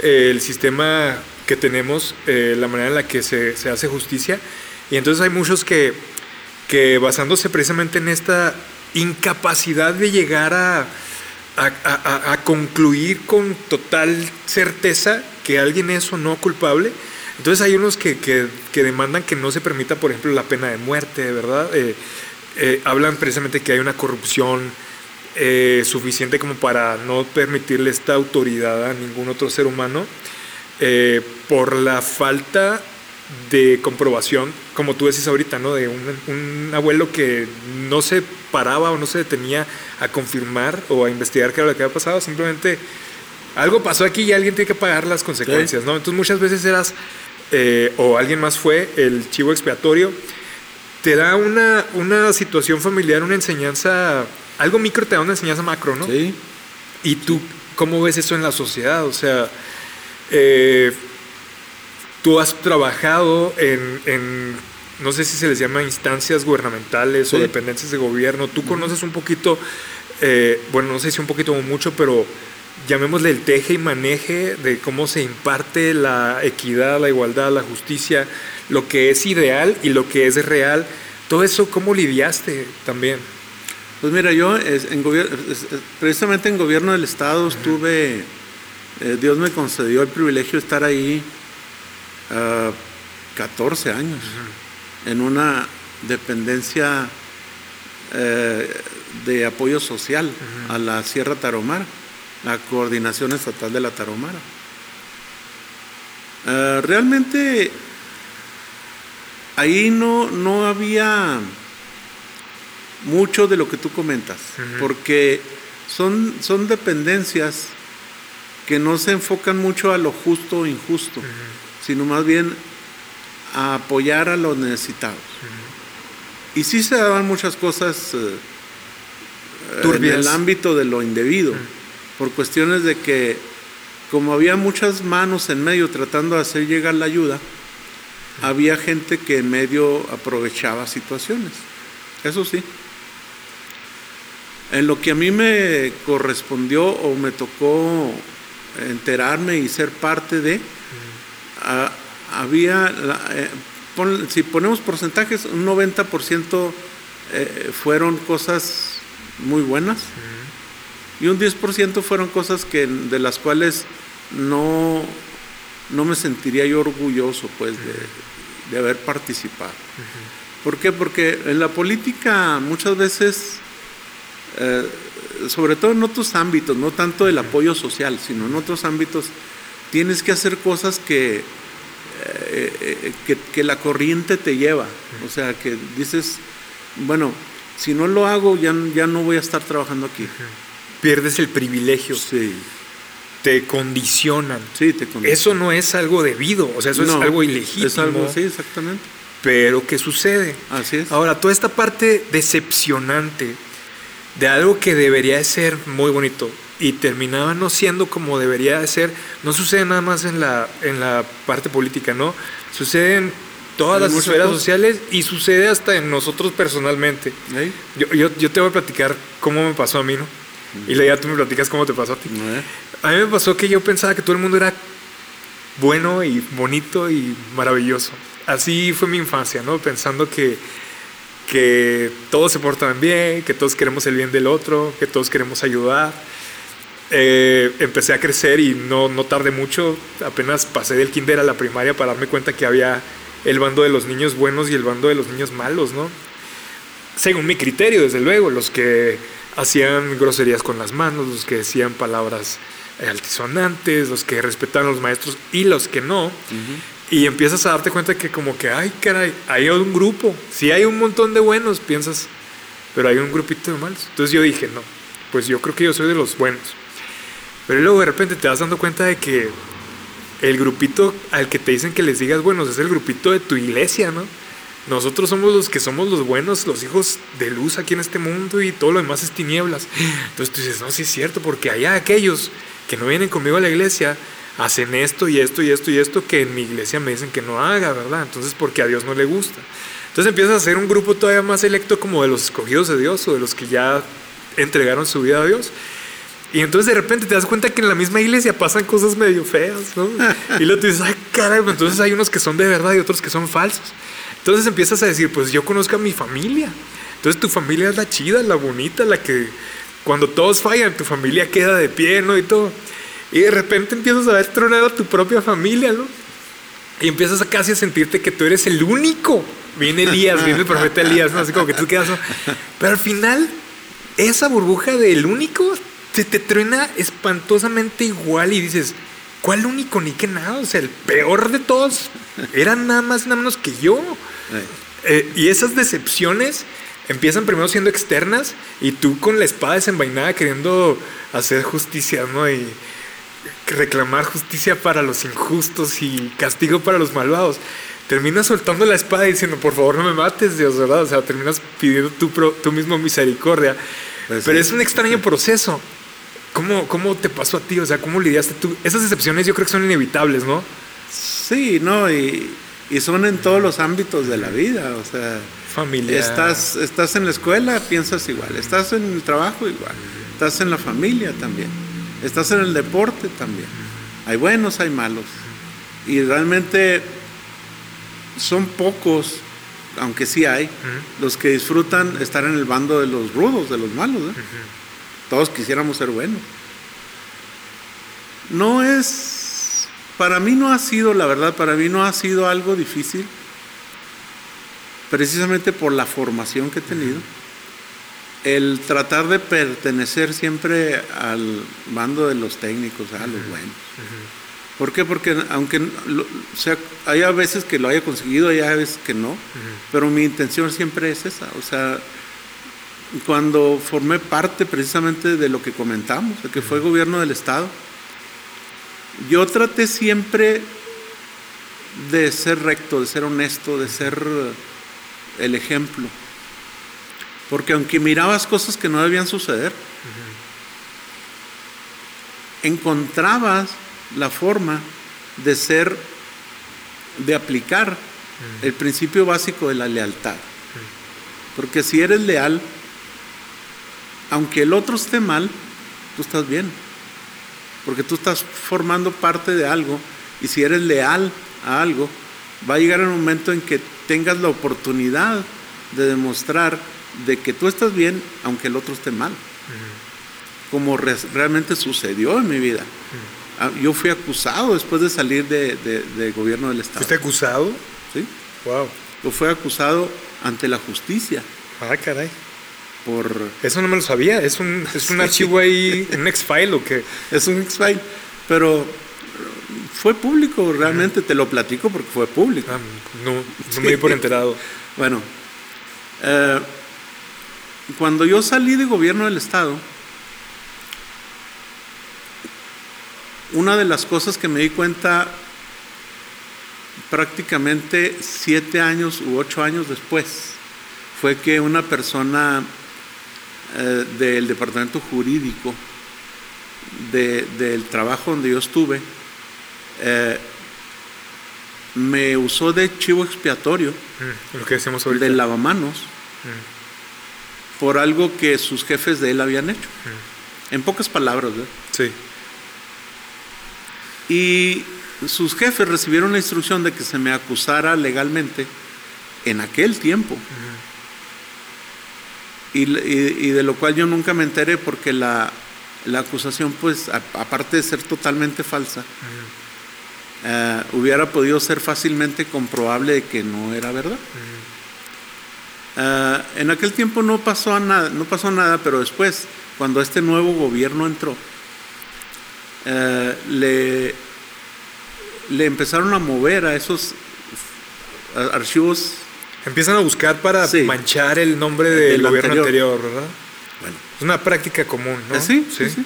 S1: eh, el sistema que tenemos, eh, la manera en la que se, se hace justicia. Y entonces hay muchos que, que basándose precisamente en esta incapacidad de llegar a, a, a- concluir con total certeza que alguien es o no culpable. Entonces hay unos que, que- que demandan que no se permita, por ejemplo, la pena de muerte, ¿verdad? Eh, eh, hablan precisamente que hay una corrupción eh, suficiente como para no permitirle esta autoridad a ningún otro ser humano por la falta de comprobación, como tú decís ahorita, ¿no? De un, un abuelo que no se paraba o no se detenía a confirmar o a investigar qué era lo que había pasado, simplemente algo pasó aquí y alguien tiene que pagar las consecuencias, ¿no? Entonces muchas veces eras, eh, o alguien más fue, el chivo expiatorio, te da una, una situación familiar, una enseñanza, algo micro te da una enseñanza macro, ¿no?
S2: Sí.
S1: ¿Y tú cómo ves eso en la sociedad? O sea, eh, tú has trabajado en, en, no sé si se les llama instancias gubernamentales o dependencias de gobierno. Tú conoces un poquito, eh, bueno, no sé si un poquito o mucho, pero llamémosle el teje y maneje de cómo se imparte la equidad, la igualdad, la justicia, lo que es ideal y lo que es real. Todo eso, ¿cómo lidiaste también?
S2: Pues mira, yo en precisamente en gobierno del Estado estuve, eh, Dios me concedió el privilegio de estar ahí 14 ah, años, en una dependencia eh, de apoyo social a la Sierra Taromara, la Coordinación Estatal de la Taromara. Ah, realmente ahí no, no había mucho de lo que tú comentas, porque son, son dependencias que no se enfocan mucho a lo justo o injusto, sino más bien a apoyar a los necesitados. Y sí se daban muchas cosas eh, en el ámbito de lo indebido, por cuestiones de que como había muchas manos en medio tratando de hacer llegar la ayuda, había gente que en medio aprovechaba situaciones. Eso sí. En lo que a mí me correspondió o me tocó enterarme y ser parte de, había, eh, si ponemos porcentajes, un 90% eh, fueron cosas muy buenas y un 10% fueron cosas que, de las cuales no, no me sentiría yo orgulloso pues, de, haber participado. ¿Por qué? Porque en la política muchas veces eh, sobre todo en otros ámbitos, no tanto el apoyo social, sino en otros ámbitos, tienes que hacer cosas que, eh, eh, que, la corriente te lleva. O sea, que dices, bueno, si no lo hago, ya, ya no voy a estar trabajando aquí.
S1: Pierdes el privilegio.
S2: Sí.
S1: Te condicionan.
S2: Sí, te condicionan.
S1: Eso no es algo debido, o sea, eso es algo ilegítimo.
S2: Es algo, sí, exactamente.
S1: Pero ¿qué sucede?
S2: Así es.
S1: Ahora, toda esta parte decepcionante de algo que debería de ser muy bonito y terminaba no siendo como debería de ser, no sucede nada más en la, en la parte política, ¿no? Sucede en todas las esferas sociales y sucede hasta en nosotros personalmente. Yo, yo, te voy a platicar cómo me pasó a mí, ¿no? Y ya tú me platicas cómo te pasó a ti. A mí me pasó que yo pensaba que todo el mundo era bueno y bonito y maravilloso. Así fue mi infancia, ¿no? Pensando que que todos se portan bien, que todos queremos el bien del otro, que todos queremos ayudar. Eh, empecé a crecer y no, no tardé mucho, apenas pasé del kinder a la primaria para darme cuenta que había el bando de los niños buenos y el bando de los niños malos, ¿no? Según mi criterio, desde luego, los que hacían groserías con las manos, los que decían palabras altisonantes, los que respetaban a los maestros y los que no. Y empiezas a darte cuenta que como que, ay, caray, hay un grupo. Si hay un montón de buenos, piensas, pero hay un grupito de malos. Entonces yo dije, no, pues yo creo que yo soy de los buenos. Pero luego de repente te vas dando cuenta de que el grupito al que te dicen que les digas buenos es el grupito de tu iglesia, ¿no? Nosotros somos los que somos los buenos, los hijos de luz aquí en este mundo y todo lo demás es tinieblas. Entonces tú dices, no, sí es cierto, porque hay aquellos que no vienen conmigo a la iglesia hacen esto y esto y esto y esto que en mi iglesia me dicen que no haga, ¿verdad? Entonces, porque a Dios no le gusta. Entonces empiezas a hacer un grupo todavía más selecto como de los escogidos de Dios o de los que ya entregaron su vida a Dios. Y entonces de repente te das cuenta que en la misma iglesia pasan cosas medio feas, ¿no? Y luego te dices, ay, caray, pues entonces hay unos que son de verdad y otros que son falsos. Entonces empiezas a decir, pues yo conozco a mi familia. Entonces tu familia es la chida, la bonita, la que cuando todos fallan, tu familia queda de pie, ¿no? Y todo. Y de repente empiezas a ver tronado a tu propia familia, ¿no? Y empiezas a casi a sentirte que tú eres el único. Viene Elías, viene el profeta Elías, ¿no? Así como que tú quedas. Pero al final, esa burbuja del único se te truena espantosamente igual y dices, ¿cuál único ni qué nada? O sea, el peor de todos era nada más, nada menos que yo. Eh, y esas decepciones empiezan primero siendo externas y tú con la espada desenvainada queriendo hacer justicia, ¿no? Y reclamar justicia para los injustos y castigo para los malvados. Terminas soltando la espada y diciendo, por favor no me mates, Dios, ¿verdad? O sea, terminas pidiendo tú, tú mismo misericordia. Pero es un extraño proceso. ¿Cómo, ¿Cómo te pasó a ti? O sea, ¿cómo lidiaste tú? Esas excepciones yo creo que son inevitables, ¿no?
S2: Sí, no, y, y son en todos los ámbitos de la vida, o sea...
S1: Familia.
S2: Estás, estás en la escuela, piensas igual. Estás en el trabajo, igual. Estás en la familia también. Estás en el deporte también. Hay buenos, hay malos. Y realmente son pocos, aunque sí hay, los que disfrutan estar en el bando de los rudos, de los malos. ¿eh? Todos quisiéramos ser buenos. No es, para mí no ha sido, la verdad, para mí no ha sido algo difícil, precisamente por la formación que he tenido el tratar de pertenecer siempre al bando de los técnicos, a los buenos. ¿Por qué? Porque aunque o sea, hay a veces que lo haya conseguido, hay a veces que no, pero mi intención siempre es esa. O sea, cuando formé parte precisamente de lo que comentamos, de que fue gobierno del Estado, yo traté siempre de ser recto, de ser honesto, de ser el ejemplo. Porque aunque mirabas cosas que no debían suceder, encontrabas la forma de ser, de aplicar el principio básico de la lealtad. Porque si eres leal, aunque el otro esté mal, tú estás bien. Porque tú estás formando parte de algo y si eres leal a algo, va a llegar el momento en que tengas la oportunidad de demostrar de que tú estás bien aunque el otro esté mal. Como realmente sucedió en mi vida. Ah, yo fui acusado después de salir de, gobierno del Estado.
S1: ¿Fuiste acusado?
S2: Sí.
S1: Wow.
S2: Yo fui acusado ante la justicia.
S1: Ah, caray.
S2: Por...
S1: Eso no me lo sabía. ¿Es un, es un archivo ahí, un X-File o qué?
S2: Es un X-File. Pero fue público, realmente te lo platico porque fue público.
S1: Ah, no, no me di por enterado.
S2: bueno, eh, cuando yo salí de gobierno del Estado, una de las cosas que me di cuenta prácticamente siete años u ocho años después fue que una persona eh, del departamento jurídico del trabajo donde yo estuve eh, me usó de chivo expiatorio
S1: mm, lo que decimos ahorita.
S2: de lavamanos mm por algo que sus jefes de él habían hecho. En pocas palabras, ¿verdad?
S1: Sí.
S2: Y sus jefes recibieron la instrucción de que se me acusara legalmente en aquel tiempo. Y, de lo cual yo nunca me enteré porque la, acusación, pues, aparte de ser totalmente falsa, eh, hubiera podido ser fácilmente comprobable de que no era verdad. Ah, en aquel tiempo no pasó nada, no pasó nada, pero después, cuando este nuevo gobierno entró, eh, le, le empezaron a mover a esos archivos.
S1: Empiezan a buscar para manchar el nombre del gobierno anterior. ¿verdad? Bueno. Es una práctica común, ¿no?
S2: Eh, sí, sí, sí.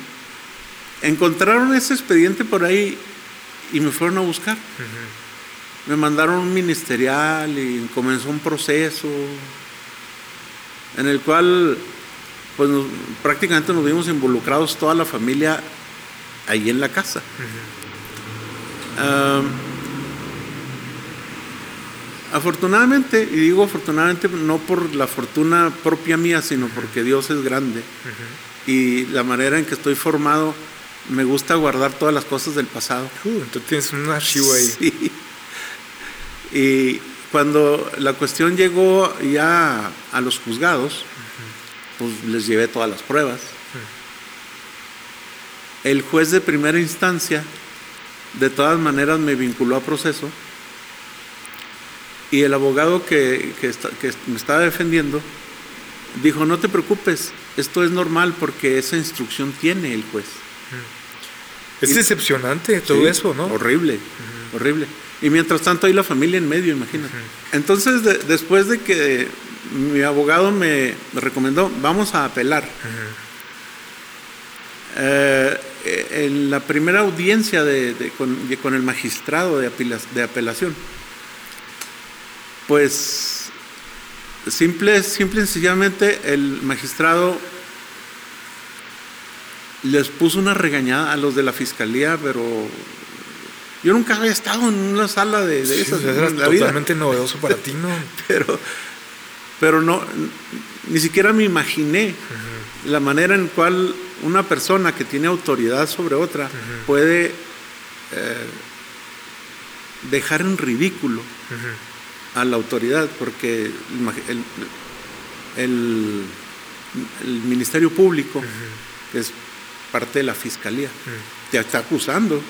S2: Encontraron ese expediente por ahí y me fueron a buscar. Me mandaron un ministerial y comenzó un proceso en el cual pues prácticamente nos vimos involucrados toda la familia ahí en la casa. Afortunadamente, y digo afortunadamente no por la fortuna propia mía, sino porque Dios es grande y la manera en que estoy formado, me gusta guardar todas las cosas del pasado.
S1: Uh, entonces tienes un archivo ahí.
S2: Y cuando la cuestión llegó ya a los juzgados, pues les llevé todas las pruebas. El juez de primera instancia, de todas maneras, me vinculó a proceso. Y el abogado que, me estaba defendiendo dijo, no te preocupes, esto es normal porque esa instrucción tiene el juez.
S1: Es decepcionante todo eso, ¿no?
S2: Horrible, horrible. Y mientras tanto hay la familia en medio, imagínate. Entonces, después de que mi abogado me recomendó, vamos a apelar. Eh, en la primera audiencia de, con, el magistrado de, de apelación, pues simple, simple y sencillamente el magistrado les puso una regañada a los de la fiscalía, pero yo nunca había estado en una sala de, de esas.
S1: Era totalmente novedoso para ti, ¿no?
S2: pero, pero no, ni siquiera me imaginé la manera en cual una persona que tiene autoridad sobre otra puede eh, dejar en ridículo a la autoridad, porque el, Ministerio Público, que es parte de la Fiscalía, te está acusando,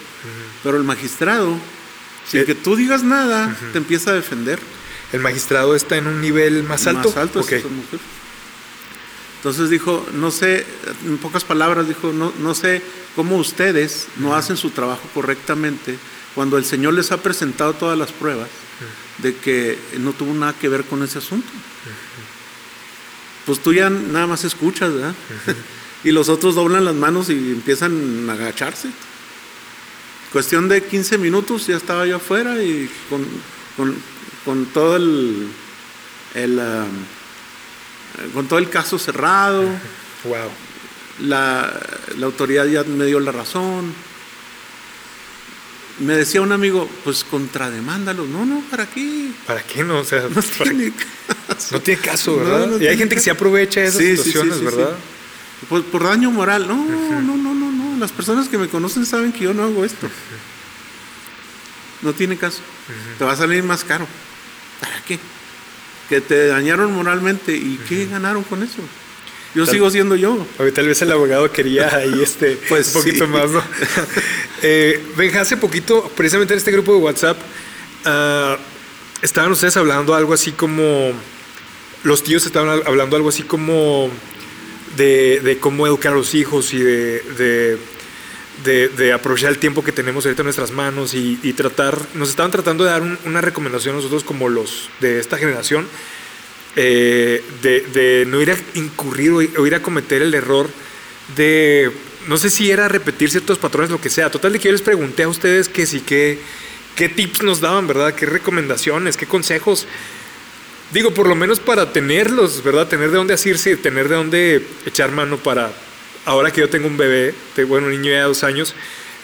S2: pero el magistrado, sin eh, que tú digas nada, te empieza a defender.
S1: ¿El magistrado está en un nivel más alto?
S2: Más alto, Entonces dijo, no sé, en pocas palabras dijo, no, no sé cómo ustedes no hacen su trabajo correctamente cuando el Señor les ha presentado todas las pruebas de que no tuvo nada que ver con ese asunto. Pues tú ya nada más escuchas, ¿verdad? y los otros doblan las manos y empiezan a agacharse. Cuestión de 15 minutos ya estaba yo afuera y con, todo el, um, con todo el caso cerrado.
S1: Wow.
S2: La, la autoridad ya me dio la razón me decía un amigo, pues contrademándalo. No, no, ¿para qué?
S1: ¿Para qué no? O sea, no tiene caso. No tiene caso, ¿verdad? y hay gente que se aprovecha de esas situaciones, ¿verdad?
S2: Pues por daño moral. No, no, no, no, no. Las personas que me conocen saben que yo no hago esto. No tiene caso. Te va a salir más caro. ¿Para qué? Que te dañaron moralmente. ¿Y qué ganaron con eso? Yo sigo siendo yo.
S1: tal vez el abogado quería ahí este, pues un poquito más, ¿no? eh, hace poquito, precisamente en este grupo de WhatsApp, uh, estaban ustedes hablando algo así como. Los tíos estaban hablando algo así como de, cómo educar a los hijos y de, de, aprovechar el tiempo que tenemos ahorita en nuestras manos y, tratar. Nos estaban tratando de dar una recomendación a nosotros como los de esta generación eh, de, no ir a incurrir o, ir a cometer el error de, no sé si era repetir ciertos patrones, lo que sea. Total de que yo les pregunté a ustedes que sí, que, qué tips nos daban, ¿verdad? ¿Qué recomendaciones, qué consejos? Digo, por lo menos para tenerlos, ¿verdad? Tener de dónde asirse tener de dónde echar mano para, ahora que yo tengo un bebé, bueno, un niño de dos años,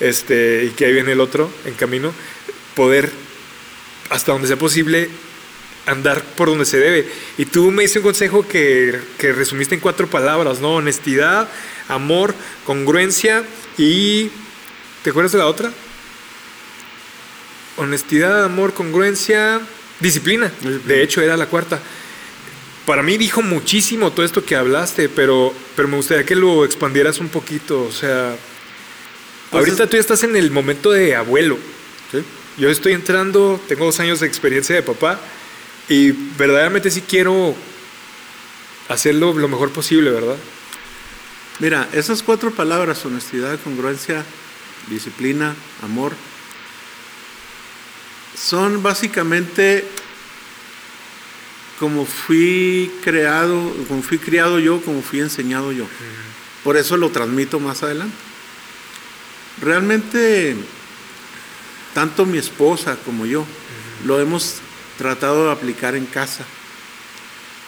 S1: este, y que ahí viene el otro en camino, poder, hasta donde sea posible, andar por donde se debe. Y tú me diste un consejo que, resumiste en cuatro palabras, ¿no? Honestidad, amor, congruencia y... ¿Te acuerdas de la otra? Honestidad, amor, congruencia, disciplina. De hecho, era la cuarta. Para mí dijo muchísimo todo esto que hablaste, pero, pero me gustaría que lo expandieras un poquito. O sea, pues ahorita tú ya estás en el momento de abuelo. Yo estoy entrando, tengo dos años de experiencia de papá y verdaderamente sí quiero hacerlo lo mejor posible, ¿verdad?
S2: Mira, esas cuatro palabras, honestidad, congruencia, disciplina, amor, son básicamente como fui creado, como fui criado yo, como fui enseñado yo. Por eso lo transmito más adelante. Realmente, tanto mi esposa como yo lo hemos tratado de aplicar en casa.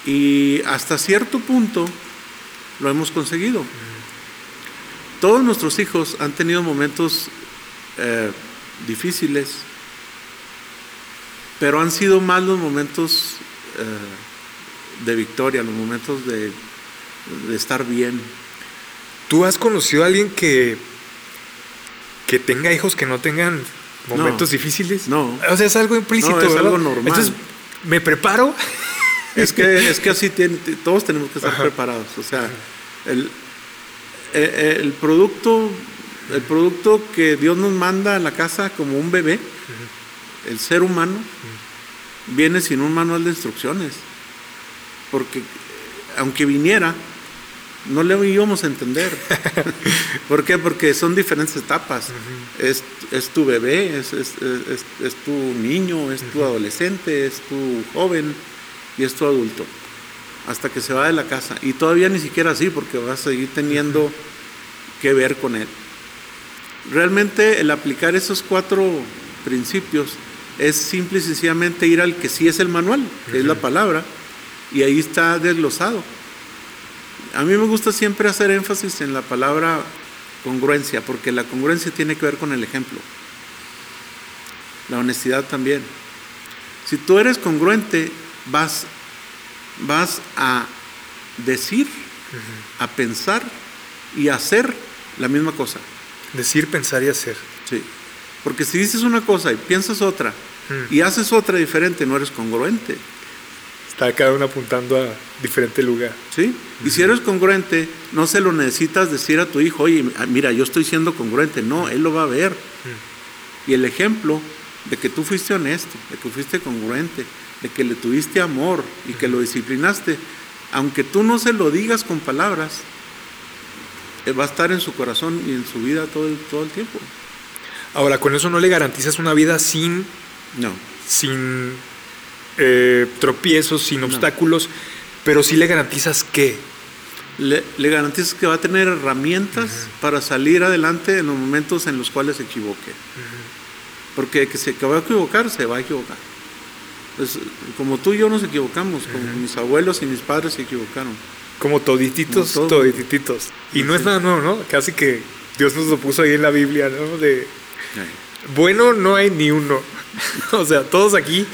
S2: Y hasta cierto punto lo hemos conseguido. Todos nuestros hijos han tenido momentos eh, difíciles, pero han sido más los momentos eh, de victoria, los momentos de, estar bien.
S1: ¿Tú has conocido a alguien que, que tenga hijos que no tengan momentos difíciles.
S2: No.
S1: O sea, es algo implícito.
S2: es algo normal. Entonces,
S1: me preparo.
S2: Es que, es que así todos tenemos que estar preparados. O sea, el, eh, el, producto, el producto que Dios nos manda a la casa como un bebé, el ser humano, viene sin un manual de instrucciones. Porque aunque viniera, no le íbamos a entender. ¿Por qué? Porque son diferentes etapas. es, tu bebé, es, tu niño, es tu adolescente, es tu joven y es tu adulto. Hasta que se va de la casa. Y todavía ni siquiera así, porque vas a seguir teniendo que ver con él. Realmente el aplicar esos cuatro principios es simple y sencillamente ir al que sí es el manual, que es la palabra, y ahí está desglosado. A mí me gusta siempre hacer énfasis en la palabra congruencia, porque la congruencia tiene que ver con el ejemplo. La honestidad también. Si tú eres congruente, vas, vas a decir, a pensar y hacer la misma cosa.
S1: Decir, pensar y hacer.
S2: Sí. Porque si dices una cosa y piensas otra
S1: Mm.
S2: y haces otra diferente, no eres congruente.
S1: Está cada uno apuntando a diferente lugar.
S2: ¿Sí? Y si eres congruente, no se lo necesitas decir a tu hijo, oye, mira, yo estoy siendo congruente. No, él lo va a ver. Y el ejemplo de que tú fuiste honesto, de que fuiste congruente, de que le tuviste amor y que lo disciplinaste, aunque tú no se lo digas con palabras, eh, va a estar en su corazón y en su vida todo el, todo el tiempo.
S1: Ahora, con eso no le garantizas una vida sin,
S2: No.
S1: sin eh, tropiezos, sin obstáculos, pero sí le garantizas que.
S2: Le, le garantizas que va a tener herramientas para salir adelante en los momentos en los cuales se equivoque. Porque que se que va a equivocar, se va a equivocar. Pues, como tú y yo nos equivocamos, como mis abuelos y mis padres se equivocaron.
S1: Como todititos,
S2: Como
S1: todititos. Y no es nada nuevo, ¿no? Casi que Dios nos lo puso ahí en la Biblia, ¿no? De bueno no hay ni uno. o sea, todos aquí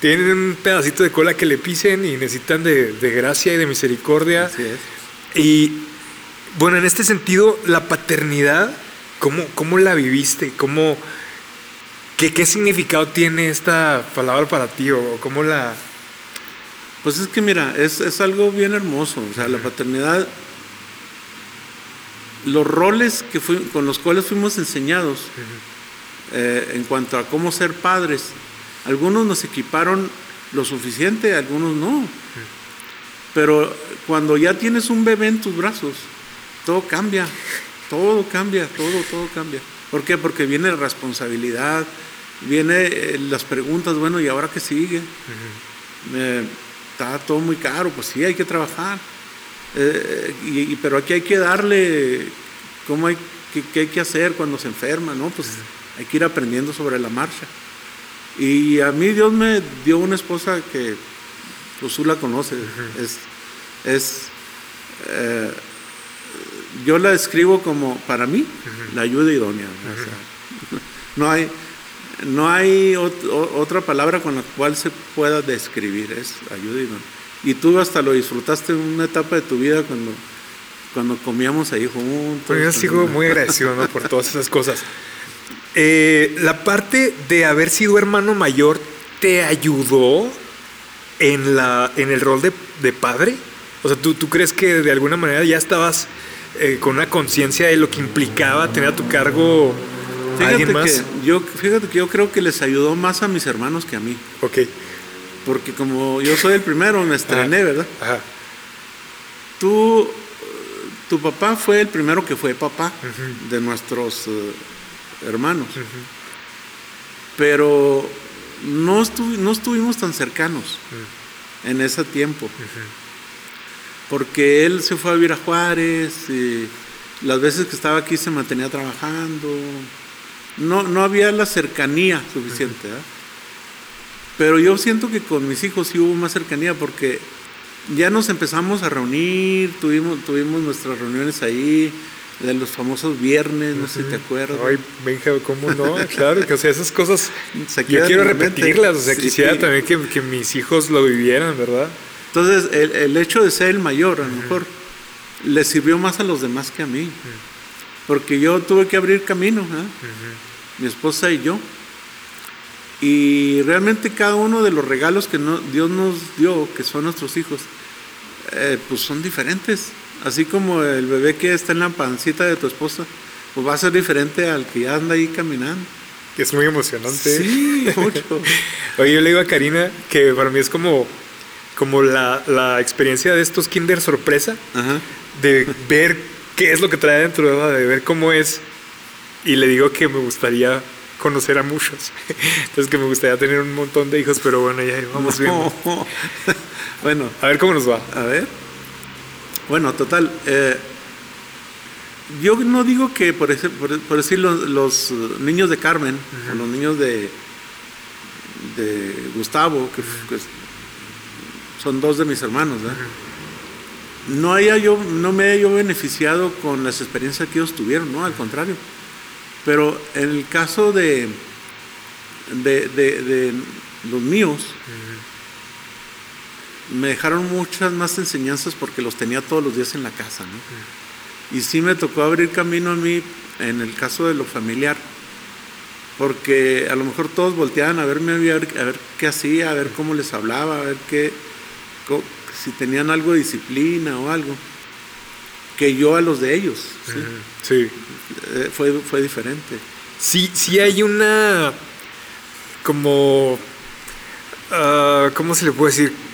S1: tienen un pedacito de cola que le pisen y necesitan de, de gracia y de misericordia.
S2: Así es.
S1: Y bueno, en este sentido, la paternidad, ¿cómo, cómo la viviste? ¿Cómo, qué, ¿Qué significado tiene esta palabra para ti? ¿O cómo la...?
S2: Pues es que mira, es, es algo bien hermoso. O sea, la paternidad, los roles que fui- con los cuales fuimos enseñados eh, en cuanto a cómo ser padres, algunos nos equiparon lo suficiente, algunos no. Pero cuando ya tienes un bebé en tus brazos, todo cambia, todo cambia, todo, todo cambia. ¿Por qué? Porque viene la responsabilidad, viene eh, las preguntas, bueno, ¿y ahora qué sigue? Eh, está todo muy caro, pues sí, hay que trabajar. Eh, y, y- pero aquí hay que darle, ¿cómo hay, qué, qué hay que hacer cuando se enferma? ¿no? Pues hay que ir aprendiendo sobre la marcha. Y a mí Dios me dio una esposa que, pues tú la conoces, es, es eh, yo la describo como, para mí, la ayuda idónea. ¿no? O sea, no hay, no hay ot- otra palabra con la cual se pueda describir, es ayuda idónea. Y tú hasta lo disfrutaste en una etapa de tu vida cuando, cuando comíamos ahí juntos.
S1: Pues yo sigo muy agradecido ¿no? por todas esas cosas. Eh, la parte de haber sido hermano mayor te ayudó en, la, en el rol de, de padre. O sea, ¿tú, ¿tú crees que de alguna manera ya estabas eh, con una conciencia de lo que implicaba tener a tu cargo a alguien más?
S2: que, yo, fíjate que yo creo que les ayudó más a mis hermanos que a mí.
S1: Ok.
S2: Porque como yo soy el primero, me estrené, ¿verdad?
S1: Ajá.
S2: Tú, tu papá fue el primero que fue papá de nuestros eh, hermanos. Pero no, estu- no estuvimos tan cercanos en ese tiempo. Porque él se fue a vivir a Juárez, y las veces que estaba aquí se mantenía trabajando. No, no había la cercanía suficiente. ¿verdad? Pero yo siento que con mis hijos sí hubo más cercanía porque ya nos empezamos a reunir, tuvimos, tuvimos nuestras reuniones ahí, de los famosos viernes, no sé si te acuerdas.
S1: Ay, Benja, ¿cómo no? Claro, que o sea, esas cosas
S2: Se
S1: yo quiero repetirlas, o sea,
S2: Sí.
S1: quisiera también que, que mis hijos lo vivieran, ¿verdad?
S2: Entonces, el, el hecho de ser el mayor, a lo mejor, le sirvió más a los demás que a mí. Porque yo tuve que abrir camino, ¿eh? mi esposa y yo. Y realmente cada uno de los regalos que no- Dios nos dio, que son nuestros hijos, eh, pues son diferentes. Así como el bebé que está en la pancita de tu esposa, pues va a ser diferente al que anda ahí caminando.
S1: Que es muy emocionante.
S2: Sí, mucho.
S1: Oye, yo le digo a Karina que para mí es como, como la, la experiencia de estos Kinder sorpresa,
S2: Ajá.
S1: de ver qué es lo que trae dentro, de ver cómo es. Y le digo que me gustaría conocer a muchos. Entonces que me gustaría tener un montón de hijos, pero bueno, ya vamos viendo.
S2: No. bueno,
S1: A ver cómo nos va.
S2: A ver. Bueno, total. eh, yo no digo que, por, ese- por, por decir, los, los, eh, niños de Carmen, o los niños de, de Gustavo, que, f- que es- son dos de mis hermanos, ¿verdad? no, haya yo, no me haya yo beneficiado con las experiencias que ellos tuvieron, no, al contrario. Pero en el caso de, de, de- de los míos, me dejaron muchas más enseñanzas porque los tenía todos los días en la casa, ¿no? Y sí me tocó abrir camino a mí en el caso de lo familiar, porque a lo mejor todos volteaban a verme, a ver, a ver qué hacía, a ver cómo les hablaba, a ver qué, si tenían algo de disciplina o algo, que yo a los de ellos. Sí. Eh, fue, fue diferente.
S1: Sí, sí hay una como uh, ¿cómo se le puede decir?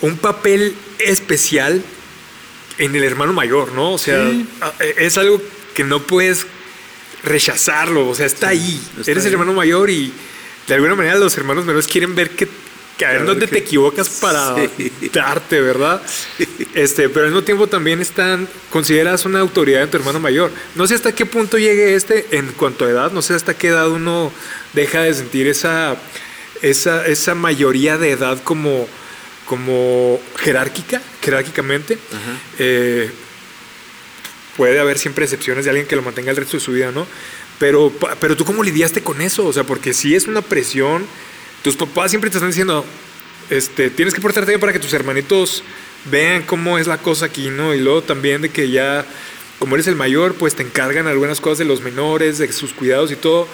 S1: Un papel especial en el hermano mayor, ¿no? O sea, e, es algo que no puedes rechazarlo, o sea, está ahí. Eres el hermano mayor y de alguna manera los hermanos menores quieren ver que, a ver dónde te equivocas para darte, ¿verdad? Este, pero al mismo tiempo también están, consideras una autoridad en tu hermano mayor. No sé hasta qué punto llegue este en cuanto a edad, no sé hasta qué edad uno deja de sentir esa, esa, esa mayoría de edad como como jerárquica, jerárquicamente. Eh, puede haber siempre excepciones de alguien que lo mantenga el resto de su vida, ¿no? Pero, pero tú cómo lidiaste con eso, o sea, porque si es una presión, tus papás siempre te están diciendo, este, tienes que portarte bien para que tus hermanitos vean cómo es la cosa aquí, ¿no? Y luego también de que ya, como eres el mayor, pues te encargan algunas cosas de los menores, de sus cuidados y todo.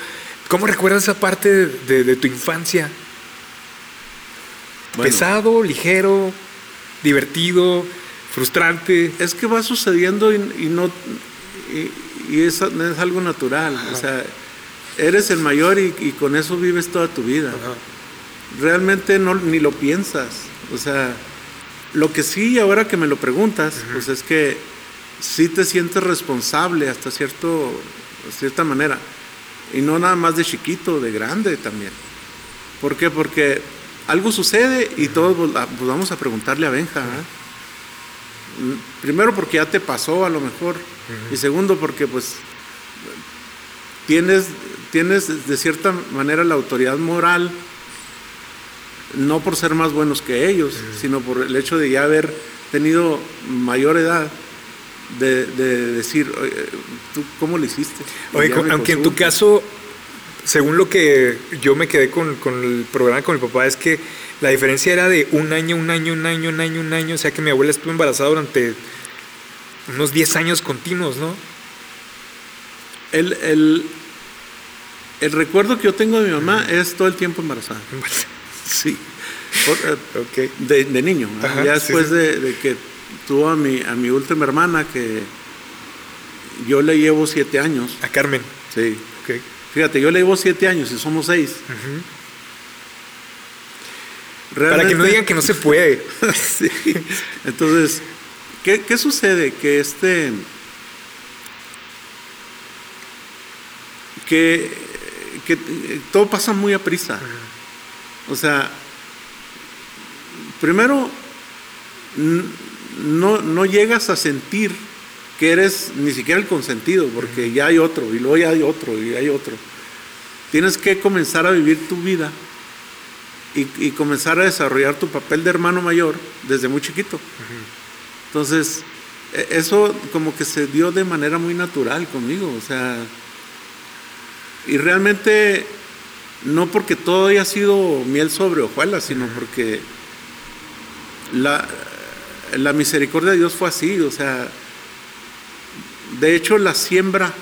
S1: ¿Cómo recuerdas esa parte de tu infancia? Pesado, ligero, divertido, frustrante.
S2: Es que va sucediendo y, no y, es, algo natural. O sea, eres el mayor y, con eso vives toda tu vida. Realmente no ni lo piensas. O sea, lo que sí, ahora que me lo preguntas, pues es que sí te sientes responsable hasta cierto, cierta manera. Y no nada más de chiquito, de grande también. ¿Por qué? Porque algo sucede y todos pues, pues, vamos a preguntarle a Benja. Primero porque ya te pasó a lo mejor. Y segundo porque pues tienes, tienes de cierta manera la autoridad moral, no por ser más buenos que ellos, sino por el hecho de ya haber tenido mayor edad. De, decir, ¿tú cómo lo hiciste?
S1: aunque en tu caso según lo que yo me quedé con, el programa con mi papá, es que la diferencia era de un año, un año, un año, un año, un año. O sea que mi abuela estuvo embarazada durante unos 10 años continuos, ¿no?
S2: El, el, recuerdo que yo tengo de mi mamá es todo el tiempo embarazada. Sí. Eh, de, niño. ya después De, que tuvo a mi, a mi última hermana, que yo le llevo siete años.
S1: A Carmen.
S2: Sí. Okay. Fíjate, yo le llevo siete años y somos seis.
S1: Para que no digan que no se puede.
S2: Entonces, ¿qué, sucede? Que este. Que, que todo pasa muy a prisa. O sea, primero, no, no llegas a sentir que eres ni siquiera el consentido, porque ya hay otro, y luego ya hay otro, y hay otro. Tienes que comenzar a vivir tu vida y, comenzar a desarrollar tu papel de hermano mayor desde muy chiquito. Entonces, e, eso como que se dio de manera muy natural conmigo, o sea, y realmente no porque todo haya sido miel sobre hojuelas, sino porque la, la misericordia de Dios fue así, o sea, de hecho, la siembra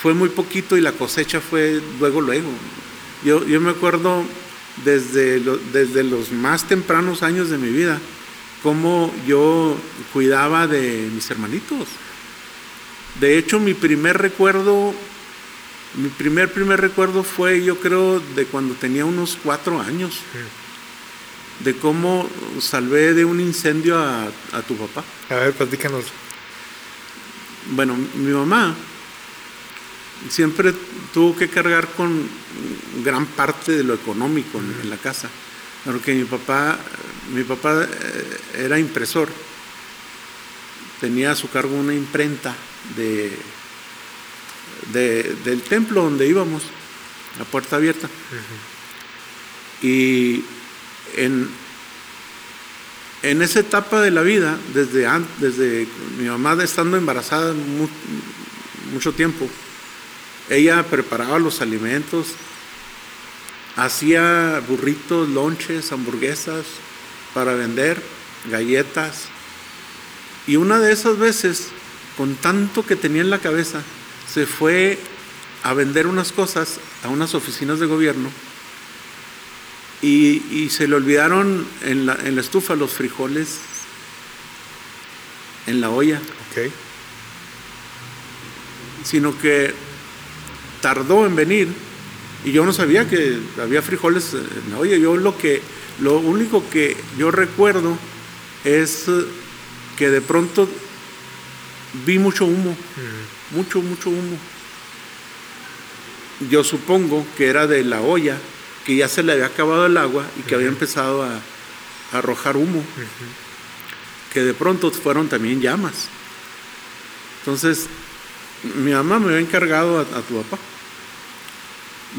S2: fue muy poquito y la cosecha fue luego, luego. Yo, yo me acuerdo desde, desde los más tempranos años de mi vida, cómo yo cuidaba de mis hermanitos. De hecho, mi primer recuerdo, mi primer, primer recuerdo fue, yo creo, de cuando tenía unos cuatro años, de cómo salvé de un incendio a, a tu papá.
S1: A ver, platícanos
S2: bueno, mi mamá siempre tuvo que cargar con gran parte de lo económico en, la casa, porque mi papá, mi papá eh, era impresor, tenía a su cargo una imprenta de, del templo donde íbamos, la puerta abierta. Y en, en esa etapa de la vida, desde, desde mi mamá estando embarazada mucho tiempo, ella preparaba los alimentos, hacía burritos, lonches, hamburguesas para vender, galletas, Y una de esas veces, con tanto que tenía en la cabeza, se fue a vender unas cosas a unas oficinas de gobierno y, y se le olvidaron en la, en la estufa los frijoles en la olla,
S1: Ok.
S2: sino que tardó en venir y yo no sabía que había frijoles en la olla. Yo lo que, lo único que yo recuerdo es eh, que de pronto vi mucho humo, mucho, mucho humo. Yo supongo que era de la olla, que ya se le había acabado el agua y que había empezado a, a arrojar humo, que de pronto fueron también llamas. Entonces, mi mamá me había encargado a, a tu papá.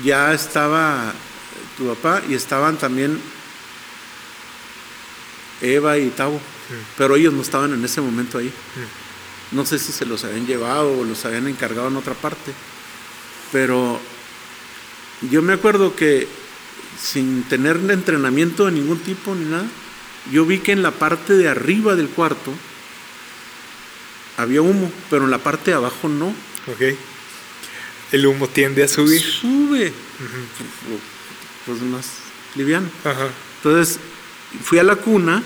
S2: Ya estaba tu papá y estaban también Eva y Tavo, pero ellos no estaban en ese momento ahí. No sé si se los habían llevado o los habían encargado en otra parte, pero yo me acuerdo que sin tener entrenamiento de ningún tipo ni nada, yo vi que en la parte de arriba del cuarto había humo, pero en la parte de abajo no.
S1: Ok. El humo tiende a subir.
S2: Sube. Pues más liviano.
S1: Ajá.
S2: Entonces fui a la cuna,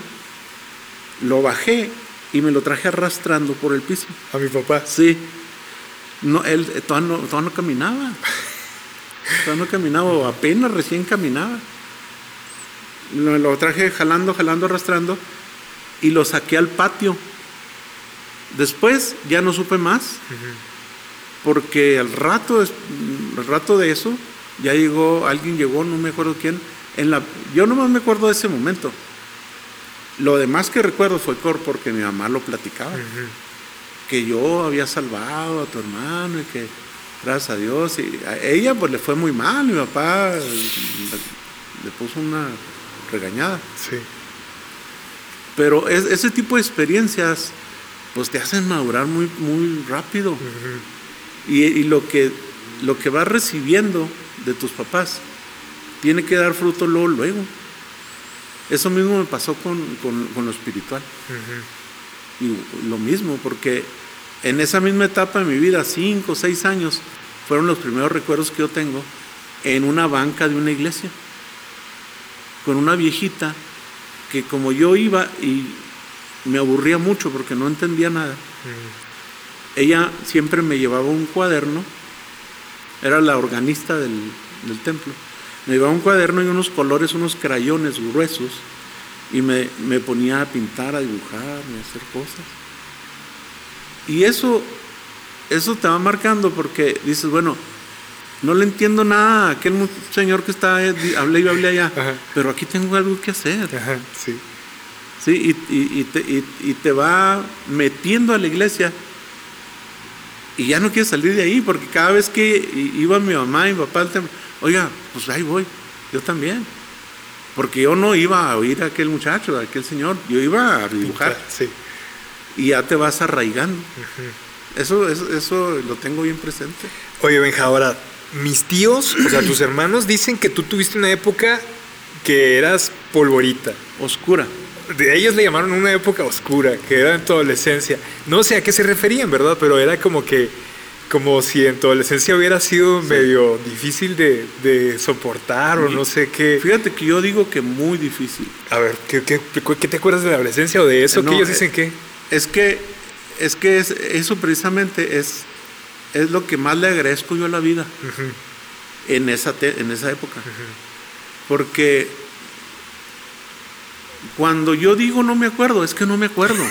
S2: lo bajé y me lo traje arrastrando por el piso.
S1: A mi papá.
S2: Sí. No, él eh, todavía no, todavía no caminaba. Todavía no caminaba, o apenas recién caminaba. Lo, lo traje jalando, jalando, arrastrando y lo saqué al patio. Después ya no supe más, porque al rato, al rato de eso ya llegó, alguien llegó, no me acuerdo quién. En la, yo nomás me acuerdo de ese momento. Lo demás que recuerdo fue cor porque mi mamá lo platicaba que yo había salvado a tu hermano y que gracias a Dios. Y a ella pues le fue muy mal. Mi papá le, le puso una regañada.
S1: Sí.
S2: pero es- ese tipo de experiencias pues te hacen madurar muy muy rápido. Y, y lo que lo que vas recibiendo de tus papás tiene que dar fruto luego luego. Eso mismo me pasó con, con- con lo espiritual. Y lo mismo, porque en esa misma etapa de mi vida, cinco o seis años, fueron los primeros recuerdos que yo tengo en una banca de una iglesia, con una viejita que como yo iba y me aburría mucho porque no entendía nada, ella siempre me llevaba un cuaderno, era la organista del, del templo, me llevaba un cuaderno y unos colores, unos crayones gruesos, y me, me ponía a pintar, a dibujar, a hacer cosas. Y eso, eso te va marcando porque dices, bueno, no le entiendo nada a aquel señor que está, eh, hablé y hablé allá,
S1: Ajá.
S2: pero aquí tengo algo que hacer.
S1: Ajá. Sí.
S2: ¿sí? Y, y- y te, y- y te va metiendo a la iglesia y ya no quieres salir de ahí, porque cada vez que iba mi mamá y mi papá oiga, pues ahí voy, yo también. Porque yo no iba a oír a aquel muchacho, a aquel señor, yo iba a dibujar
S1: Sí.
S2: Y ya te vas arraigando. eso, eso, eso lo tengo bien presente.
S1: Oye, Benja, ahora, mis tíos, o sea, tus hermanos dicen que tú tuviste una época que eras polvorita.
S2: Oscura.
S1: De ellos le llamaron una época oscura, que era en tu adolescencia. No sé a qué se referían, ¿verdad? Pero era como que, como si en tu adolescencia hubiera sido medio difícil de, de soportar o no sé qué.
S2: Fíjate que yo digo que muy difícil.
S1: A ver, ¿qué, qué, qué te acuerdas de la adolescencia o de eso?
S2: No,
S1: que ellos
S2: eh,
S1: dicen que...
S2: Es que, es que es- eso precisamente es, es lo que más le agradezco yo a la vida en, esa te- en esa época. Porque cuando yo digo no me acuerdo, es que no me acuerdo.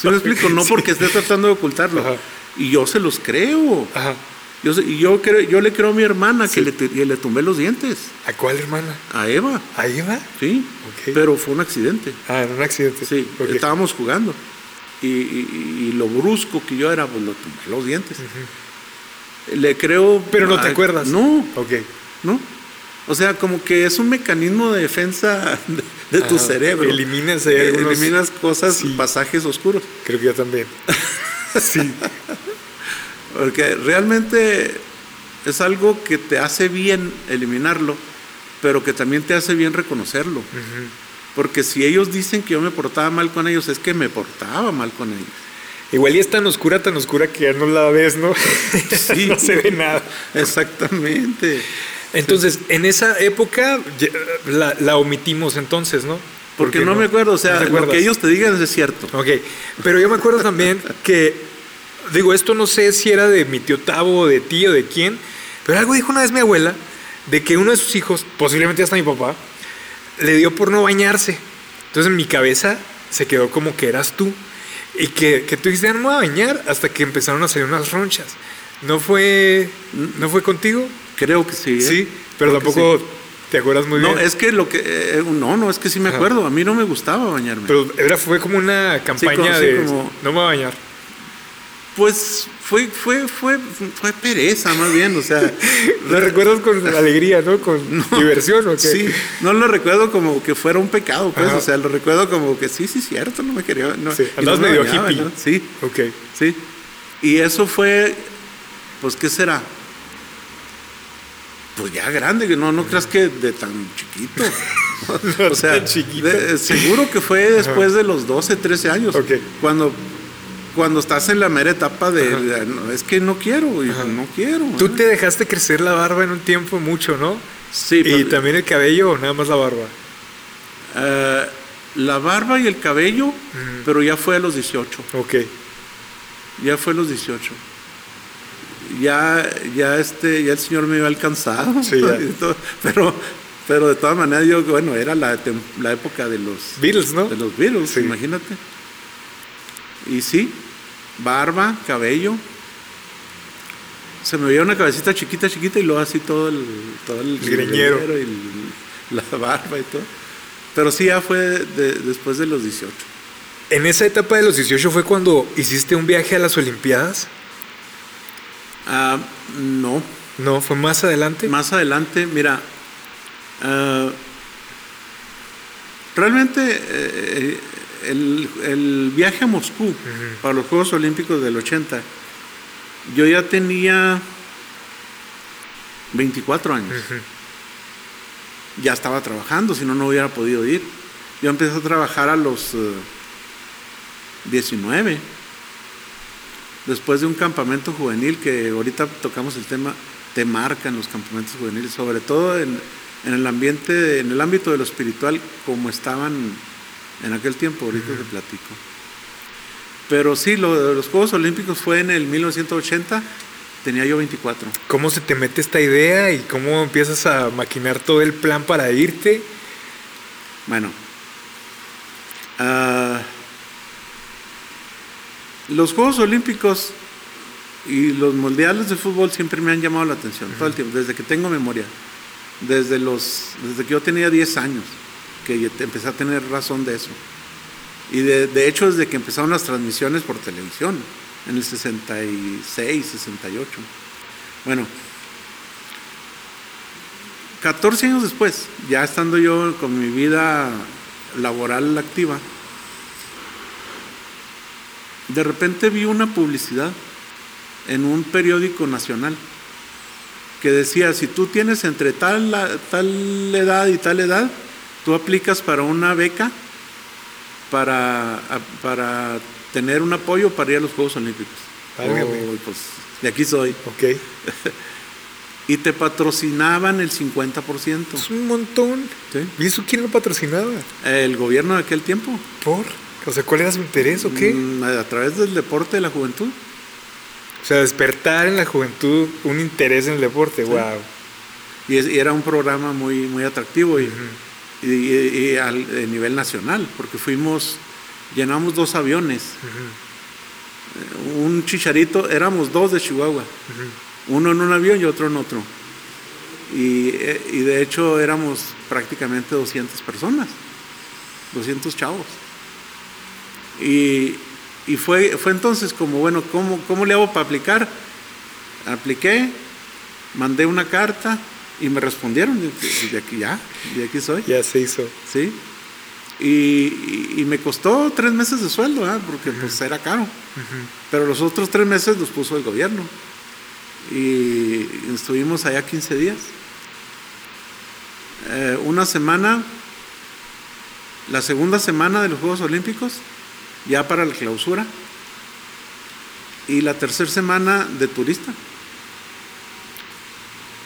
S2: ¿Sí me explico? No porque esté tratando de ocultarlo.
S1: Ajá.
S2: Y yo se los creo.
S1: Ajá.
S2: Yo, y yo, creo, yo le creo a mi hermana
S1: Sí.
S2: que le, que le tumbé los dientes.
S1: ¿A cuál hermana?
S2: A Eva,
S1: ¿Ahí va?
S2: sí. Pero fue un accidente.
S1: Ah, en un accidente.
S2: Sí,
S1: Ok.
S2: estábamos jugando. Y, y- y lo brusco que yo era, pues lo los dientes. Le creo.
S1: Pero no te acuerdas.
S2: No,
S1: Ok.
S2: no. O sea, como que es un mecanismo de defensa de, de tu
S1: Ajá.
S2: cerebro.
S1: Eliminas
S2: Eh,
S1: algunos-
S2: Eliminas cosas,
S1: Sí.
S2: pasajes oscuros.
S1: Creo que yo también. sí.
S2: Porque realmente es algo que te hace bien eliminarlo, pero que también te hace bien reconocerlo. Porque si ellos dicen que yo me portaba mal con ellos, es que me portaba mal con ellos.
S1: Igual y es tan oscura, tan oscura que ya no la ves, ¿no?
S2: Sí.
S1: no se ve nada.
S2: Exactamente.
S1: Entonces, en esa época la, la omitimos entonces, ¿no?
S2: Porque no, me acuerdo, o sea,
S1: ¿No te
S2: lo que ellos te digan es cierto.
S1: Ok, pero yo me acuerdo también que, digo, esto no sé si era de mi tío Tavo, o de ti o de quién, pero algo dijo una vez mi abuela de que uno de sus hijos, posiblemente hasta mi papá, le dio por no bañarse. Entonces en mi cabeza se quedó como que eras tú. Y que, que tú dijiste, "Ya no me voy a bañar hasta que empezaron a salir unas ronchas. ¿No fue, no fue contigo?
S2: Creo que sí. ¿eh?
S1: Sí, pero
S2: Creo
S1: tampoco te acuerdas muy
S2: No,
S1: bien.
S2: es que lo que. eh, no, no, es que sí me
S1: Ajá.
S2: acuerdo. A mí no me gustaba bañarme.
S1: Pero era, fue como una campaña
S2: como- sí,
S1: de
S2: como-
S1: no me voy a bañar.
S2: Pues fue, fue, fue, fue pereza, más bien. O sea,
S1: Lo recuerdas con alegría, ¿no? Con diversión, ¿o qué?
S2: sí, no lo recuerdo como que fuera un pecado, pues.
S1: Ajá.
S2: O sea, lo recuerdo como que sí, sí, cierto, no me quería. No,
S1: Sí,
S2: no me
S1: medio
S2: bañaba,
S1: hippie.
S2: ¿no? Sí,
S1: Ok.
S2: sí. Y eso fue, pues, ¿qué será? Pues ya grande, que no, no creas que de tan chiquito. o sea, de- seguro que fue después de los 12, 13 años.
S1: Ok.
S2: Cuando, cuando estás en la mera etapa de, "No, es que no quiero, no quiero.
S1: Tú
S2: ¿eh?
S1: te dejaste crecer la barba en un tiempo mucho, ¿no?
S2: Sí,
S1: y
S2: pero-
S1: también el cabello o nada más la barba.
S2: Eh, la barba y el cabello, pero ya fue a los 18.
S1: Ok.
S2: Ya fue a los 18. Ya, ya, este, ya el señor me había alcanzado.
S1: Sí,
S2: todo, pero, pero de todas maneras, yo, bueno, era la, la época de los,
S1: Beatles, ¿no?
S2: de los virus,
S1: Sí.
S2: imagínate. Y sí, barba, cabello. Se me veía una cabecita chiquita, chiquita y luego así todo el, todo el,
S1: El greñero.
S2: greñero y el- la barba y todo. Pero sí, ya fue de- después de los 18.
S1: En esa etapa de los 18 fue cuando hiciste un viaje a las Olimpiadas.
S2: Ah, no,
S1: No, fue más adelante.
S2: Más adelante, mira, ah, realmente eh, el, el viaje a Moscú para los Juegos Olímpicos del 80, yo ya tenía 24 años. Ya estaba trabajando, si no, no hubiera podido ir. Yo empecé a trabajar a los eh, 19, después de un campamento juvenil que ahorita tocamos el tema, te marcan los campamentos juveniles, sobre todo en, en el ambiente, en el ámbito de lo espiritual, como estaban en aquel tiempo, ahorita te platico. Pero sí, lo de los Juegos Olímpicos fue en el 1980, tenía yo 24.
S1: ¿Cómo se te mete esta idea y cómo empiezas a maquinar todo el plan para irte?
S2: Bueno, ah, los Juegos Olímpicos y los mundiales de fútbol siempre me han llamado la atención, todo el tiempo, desde que tengo memoria, desde, los, desde que yo tenía 10 años, que empecé a tener razón de eso. Y de, de hecho, desde que empezaron las transmisiones por televisión, en el 66, 68. Bueno, 14 años después, ya estando yo con mi vida laboral activa, de repente vi una publicidad en un periódico nacional que decía, si tú tienes entre tal, tal edad y tal edad, tú aplicas para una beca para, para tener un apoyo para ir a los Juegos Olímpicos. Oh, pues de aquí soy.
S1: Ok.
S2: Y te patrocinaban el 50%.
S1: Es un montón.
S2: ¿sí?
S1: ¿Y eso quién lo patrocinaba?
S2: El gobierno de aquel tiempo.
S1: ¿Por? O sea, ¿cuál era su interés o qué?
S2: Mm, A través del deporte de la juventud.
S1: O sea, despertar en la juventud un interés en el deporte. Wow.
S2: Y, es- y era un programa muy, muy atractivo y, y- y- y al a nivel nacional, porque fuimos, llenamos dos aviones. Eh, Un chicharito, éramos dos de Chihuahua. Uno en un avión y otro en otro. Y, eh, y de hecho éramos prácticamente 200 personas, 200 chavos. Y, y fue, fue entonces como, bueno, ¿cómo, ¿cómo le hago para aplicar? Apliqué, mandé una carta y me respondieron, de aquí ya, de aquí soy,
S1: Ya se hizo.
S2: ¿sí? Y, y- me costó tres meses de sueldo, ¿ah? porque pues era caro. Pero los otros tres meses los puso el gobierno. Y estuvimos allá 15 días. Eh, una semana la segunda semana de los Juegos Olímpicos, ya para la clausura, y la tercera semana de turista.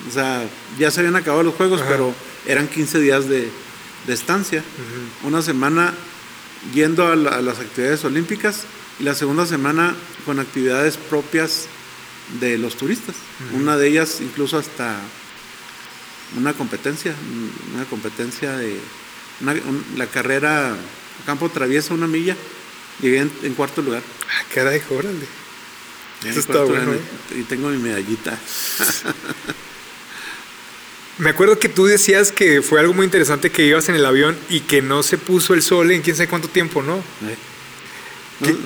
S2: O sea, ya se habían acabado los Juegos, pero eran 15 días de, estancia. Una semana yendo a, las actividades olímpicas y la segunda semana con actividades propias de los turistas. Una de ellas incluso hasta una competencia, una competencia de la carrera campo traviesa una milla, llegué en, cuarto lugar.
S1: Ah, caray, órale.
S2: Eso está bueno. ¿eh? Y tengo mi medallita.
S1: Me acuerdo que tú decías que fue algo muy interesante que ibas en el avión y que no se puso el sol en quién sabe cuánto tiempo, ¿no? Eh.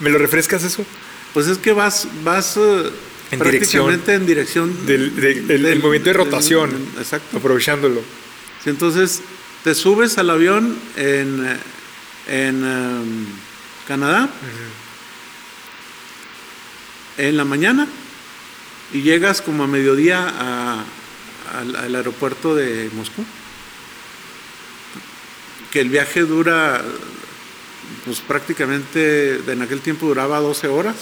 S1: ¿Me lo refrescas eso?
S2: Pues es que vas, vas eh,
S1: en dirección,
S2: en dirección
S1: del, movimiento de rotación, exacto. aprovechándolo.
S2: entonces te subes al avión en, en em, Canadá en la mañana y llegas como a mediodía al, aeropuerto de Moscú. Que el viaje dura, pues prácticamente en aquel tiempo duraba 12 horas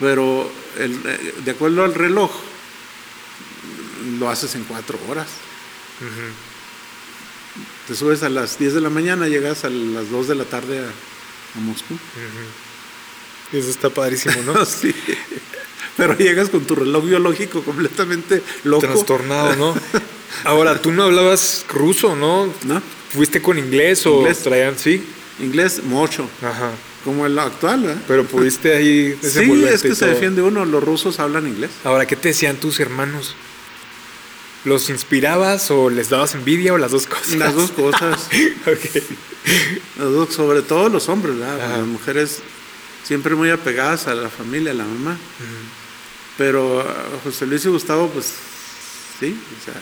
S2: pero eh, de acuerdo al reloj, lo haces en cuatro horas. Te subes a las 10 de la mañana, llegas a las 2 de la tarde a, Moscú.
S1: Eso está padrísimo, ¿no?
S2: sí. Pero llegas con tu reloj biológico completamente loco.
S1: Trastornado, ¿no? Ahora, tú no hablabas ruso, ¿no?
S2: ¿No?
S1: ¿Fuiste con inglés o traían, sí?
S2: Inglés, mucho. Ajá como el actual. ¿eh?
S1: Pero pudiste ahí
S2: Sí, es que se defiende uno, los rusos hablan inglés.
S1: Ahora, ¿qué te decían tus hermanos? ¿Los inspirabas o les dabas envidia o las dos cosas?
S2: Las dos cosas. sobre todo los hombres, ¿verdad? Las mujeres siempre muy apegadas a la familia, a la mamá. Pero José Luis y Gustavo, pues sí, o sea,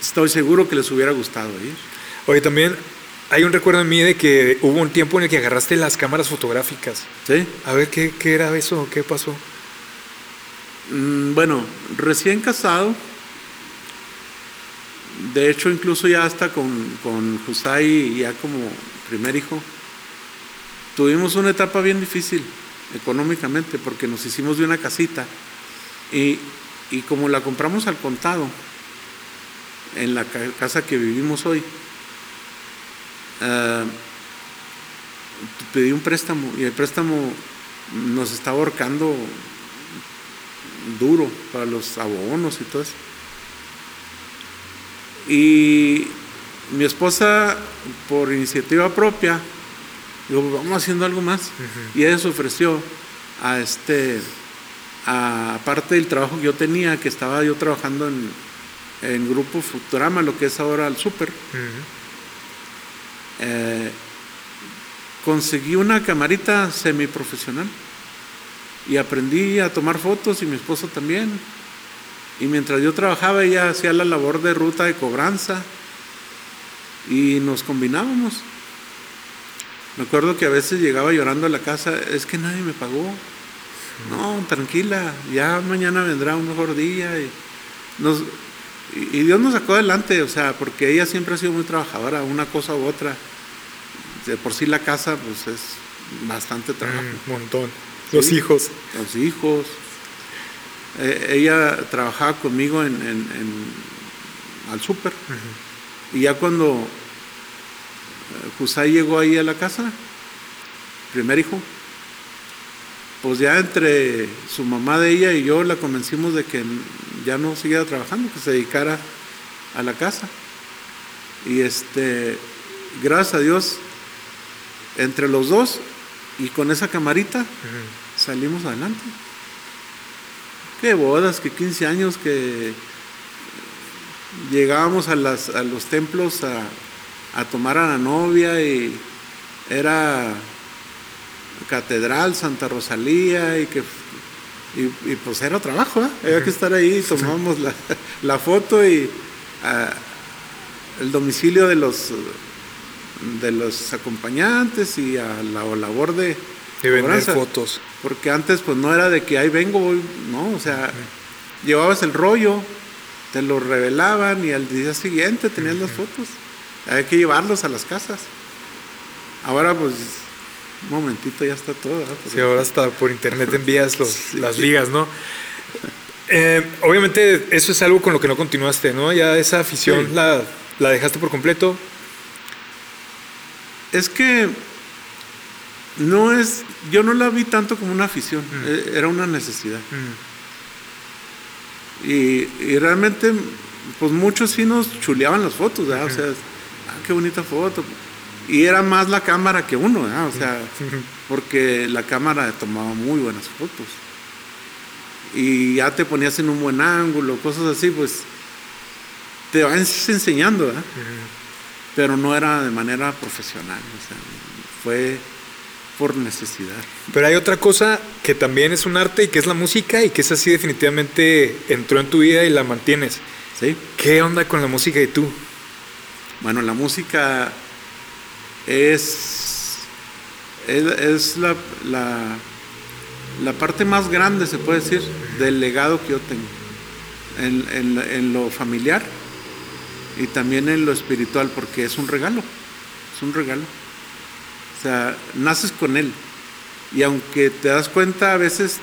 S2: estoy seguro que les hubiera gustado ir.
S1: Oye, también hay un recuerdo en mí de que hubo un tiempo en el que agarraste las cámaras fotográficas.
S2: Sí.
S1: A ver, ¿qué, era eso? ¿Qué pasó?
S2: Mm, bueno, recién casado. De hecho, incluso ya hasta con, con Jusai, ya como primer hijo, tuvimos una etapa bien difícil económicamente porque nos hicimos de una casita y, y como la compramos al contado en la casa que vivimos hoy, uh, pedí un préstamo y el préstamo nos estaba ahorcando duro para los abonos y todo eso. Y mi esposa, por iniciativa propia, dijo, vamos haciendo algo más. Y ella se ofreció a este, aparte del trabajo que yo tenía, que estaba yo trabajando en, en Grupo Futurama, lo que es ahora el Super. Eh, conseguí una camarita semiprofesional y aprendí a tomar fotos y mi esposo también. Y mientras yo trabajaba ella hacía la labor de ruta de cobranza y nos combinábamos. Me acuerdo que a veces llegaba llorando a la casa, es que nadie me pagó. No, tranquila, ya mañana vendrá un mejor día. Y, nos, y Dios nos sacó adelante, o sea, porque ella siempre ha sido muy trabajadora, una cosa u otra de por sí la casa pues es bastante trabajo.
S1: Un montón. Los hijos.
S2: Los hijos. Eh, ella trabajaba conmigo en, al súper. Y ya cuando Eh, llegó ahí a la casa, primer hijo, pues ya entre su mamá de ella y yo la convencimos de que ya no siguiera trabajando, que se dedicara a la casa. Y este, gracias a Dios, entre los dos y con esa camarita salimos adelante. Qué bodas, qué 15 años que llegábamos a, las, a los templos a, tomar a la novia y era catedral, Santa Rosalía y que y, pues era trabajo, ¿eh? había que estar ahí, tomábamos la, la foto y ah, el domicilio de los de los acompañantes y a la labor de,
S1: de vender fotos.
S2: Porque antes pues no era de que ahí vengo, no, o sea, llevabas el rollo, te lo revelaban y al día siguiente tenías las fotos. Hay que llevarlos a las casas. Ahora pues un momentito ya está todo.
S1: Sí, ahora hasta por internet envías los, las ligas, ¿no? Eh, obviamente eso es algo con lo que no continuaste, ¿no? Ya esa afición
S2: Sí.
S1: la, la dejaste por completo.
S2: Es que no es, yo no la vi tanto como una afición,
S1: Mm.
S2: eh, era una necesidad. Y, y realmente, pues muchos sí nos chuleaban las fotos, ¿verdad? O sea, qué bonita foto. Y era más la cámara que uno, ¿verdad? O sea, porque la cámara tomaba muy buenas fotos. Y ya te ponías en un buen ángulo, cosas así, pues te vas enseñando, ¿verdad? Pero no era de manera profesional, o sea, fue por necesidad.
S1: Pero hay otra cosa que también es un arte y que es la música y que es así definitivamente entró en tu vida y la mantienes.
S2: ¿Sí?
S1: ¿Qué onda con la música y tú?
S2: Bueno, la música es, es, la, la parte más grande, se puede decir, del legado que yo tengo. En, en- en lo familiar y también en lo espiritual, porque es un regalo. Es un regalo. O sea, naces con él. Y aunque te das cuenta a veces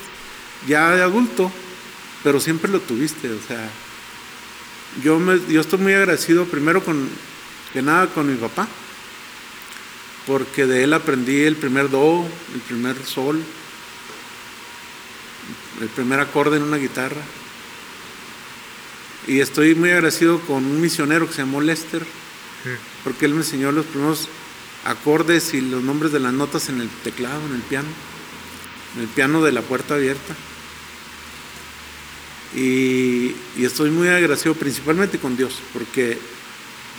S2: ya de adulto, pero siempre lo tuviste. O sea, yo, me, yo estoy muy agradecido primero con que nada con mi papá, porque de él aprendí el primer do, el primer sol, el primer acorde en una guitarra. Y estoy muy agradecido con un misionero que se llamó Lester, porque él me enseñó los primeros acordes y los nombres de las notas en el teclado, en el piano, en el piano de la puerta abierta. Y, y estoy muy agradecido principalmente con Dios, porque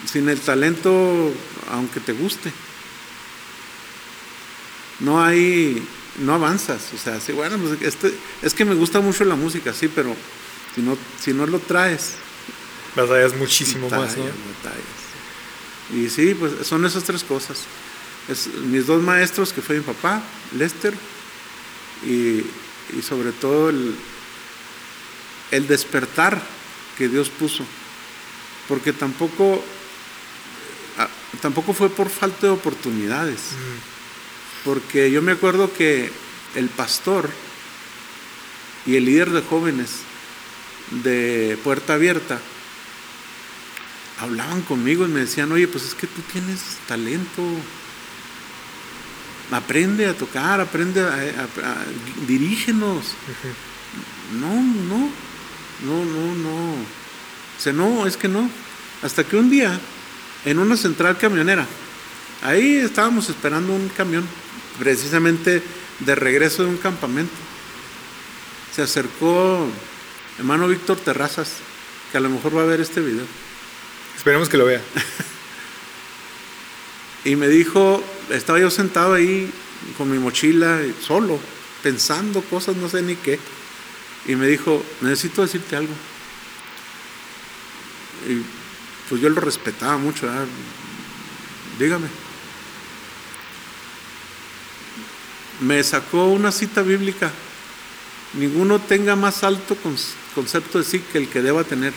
S2: sin el talento, aunque te guste, no hay, no avanzas. O sea, sí, bueno, pues este, es que me gusta mucho la música, sí, pero si no, si no lo traes,
S1: Batallas muchísimo más, ¿no?
S2: batallas. Y sí, pues son esas tres cosas. Es, mis dos maestros, que fue mi papá, Lester, y, y sobre todo el, el despertar que Dios puso. Porque tampoco, tampoco fue por falta de oportunidades. Porque yo me acuerdo que el pastor y el líder de jóvenes de Puerta Abierta hablaban conmigo y me decían, oye, pues es que tú tienes talento. Aprende a tocar, aprende a, a- a- dirígenos. No, no, no, no, no. O sea, no, es que no. Hasta que un día, en una central camionera, ahí estábamos esperando un camión, precisamente de regreso de un campamento. Se acercó hermano Víctor Terrazas, que a lo mejor va a ver este video.
S1: Esperemos que lo vea.
S2: Y me dijo, estaba yo sentado ahí con mi mochila, solo, pensando cosas, no sé ni qué. Y me dijo, necesito decirte algo. Y pues yo lo respetaba mucho, ¿verdad? dígame. Me sacó una cita bíblica. Ninguno tenga más alto con- concepto de sí que el que deba tener.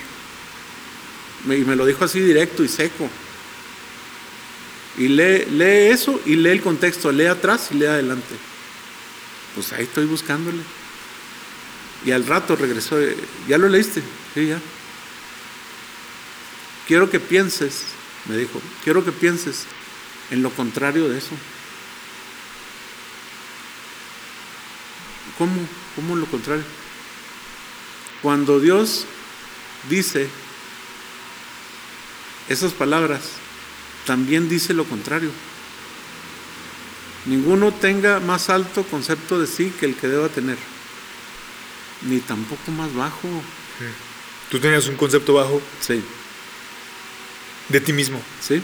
S2: Y me lo dijo así directo y seco. Y lee, lee eso y lee el contexto, lee atrás y lee adelante. Pues ahí estoy buscándole. Y al rato regresó, eh, ¿ya lo leíste? Sí, ya. Quiero que pienses, me dijo, quiero que pienses en lo contrario de eso. ¿Cómo? ¿Cómo lo contrario? Cuando Dios dice esas palabras, también dice lo contrario. Ninguno tenga más alto concepto de sí que el que deba tener, ni tampoco más bajo.
S1: Tú tenías un concepto bajo
S2: Sí,
S1: de ti mismo.
S2: sí.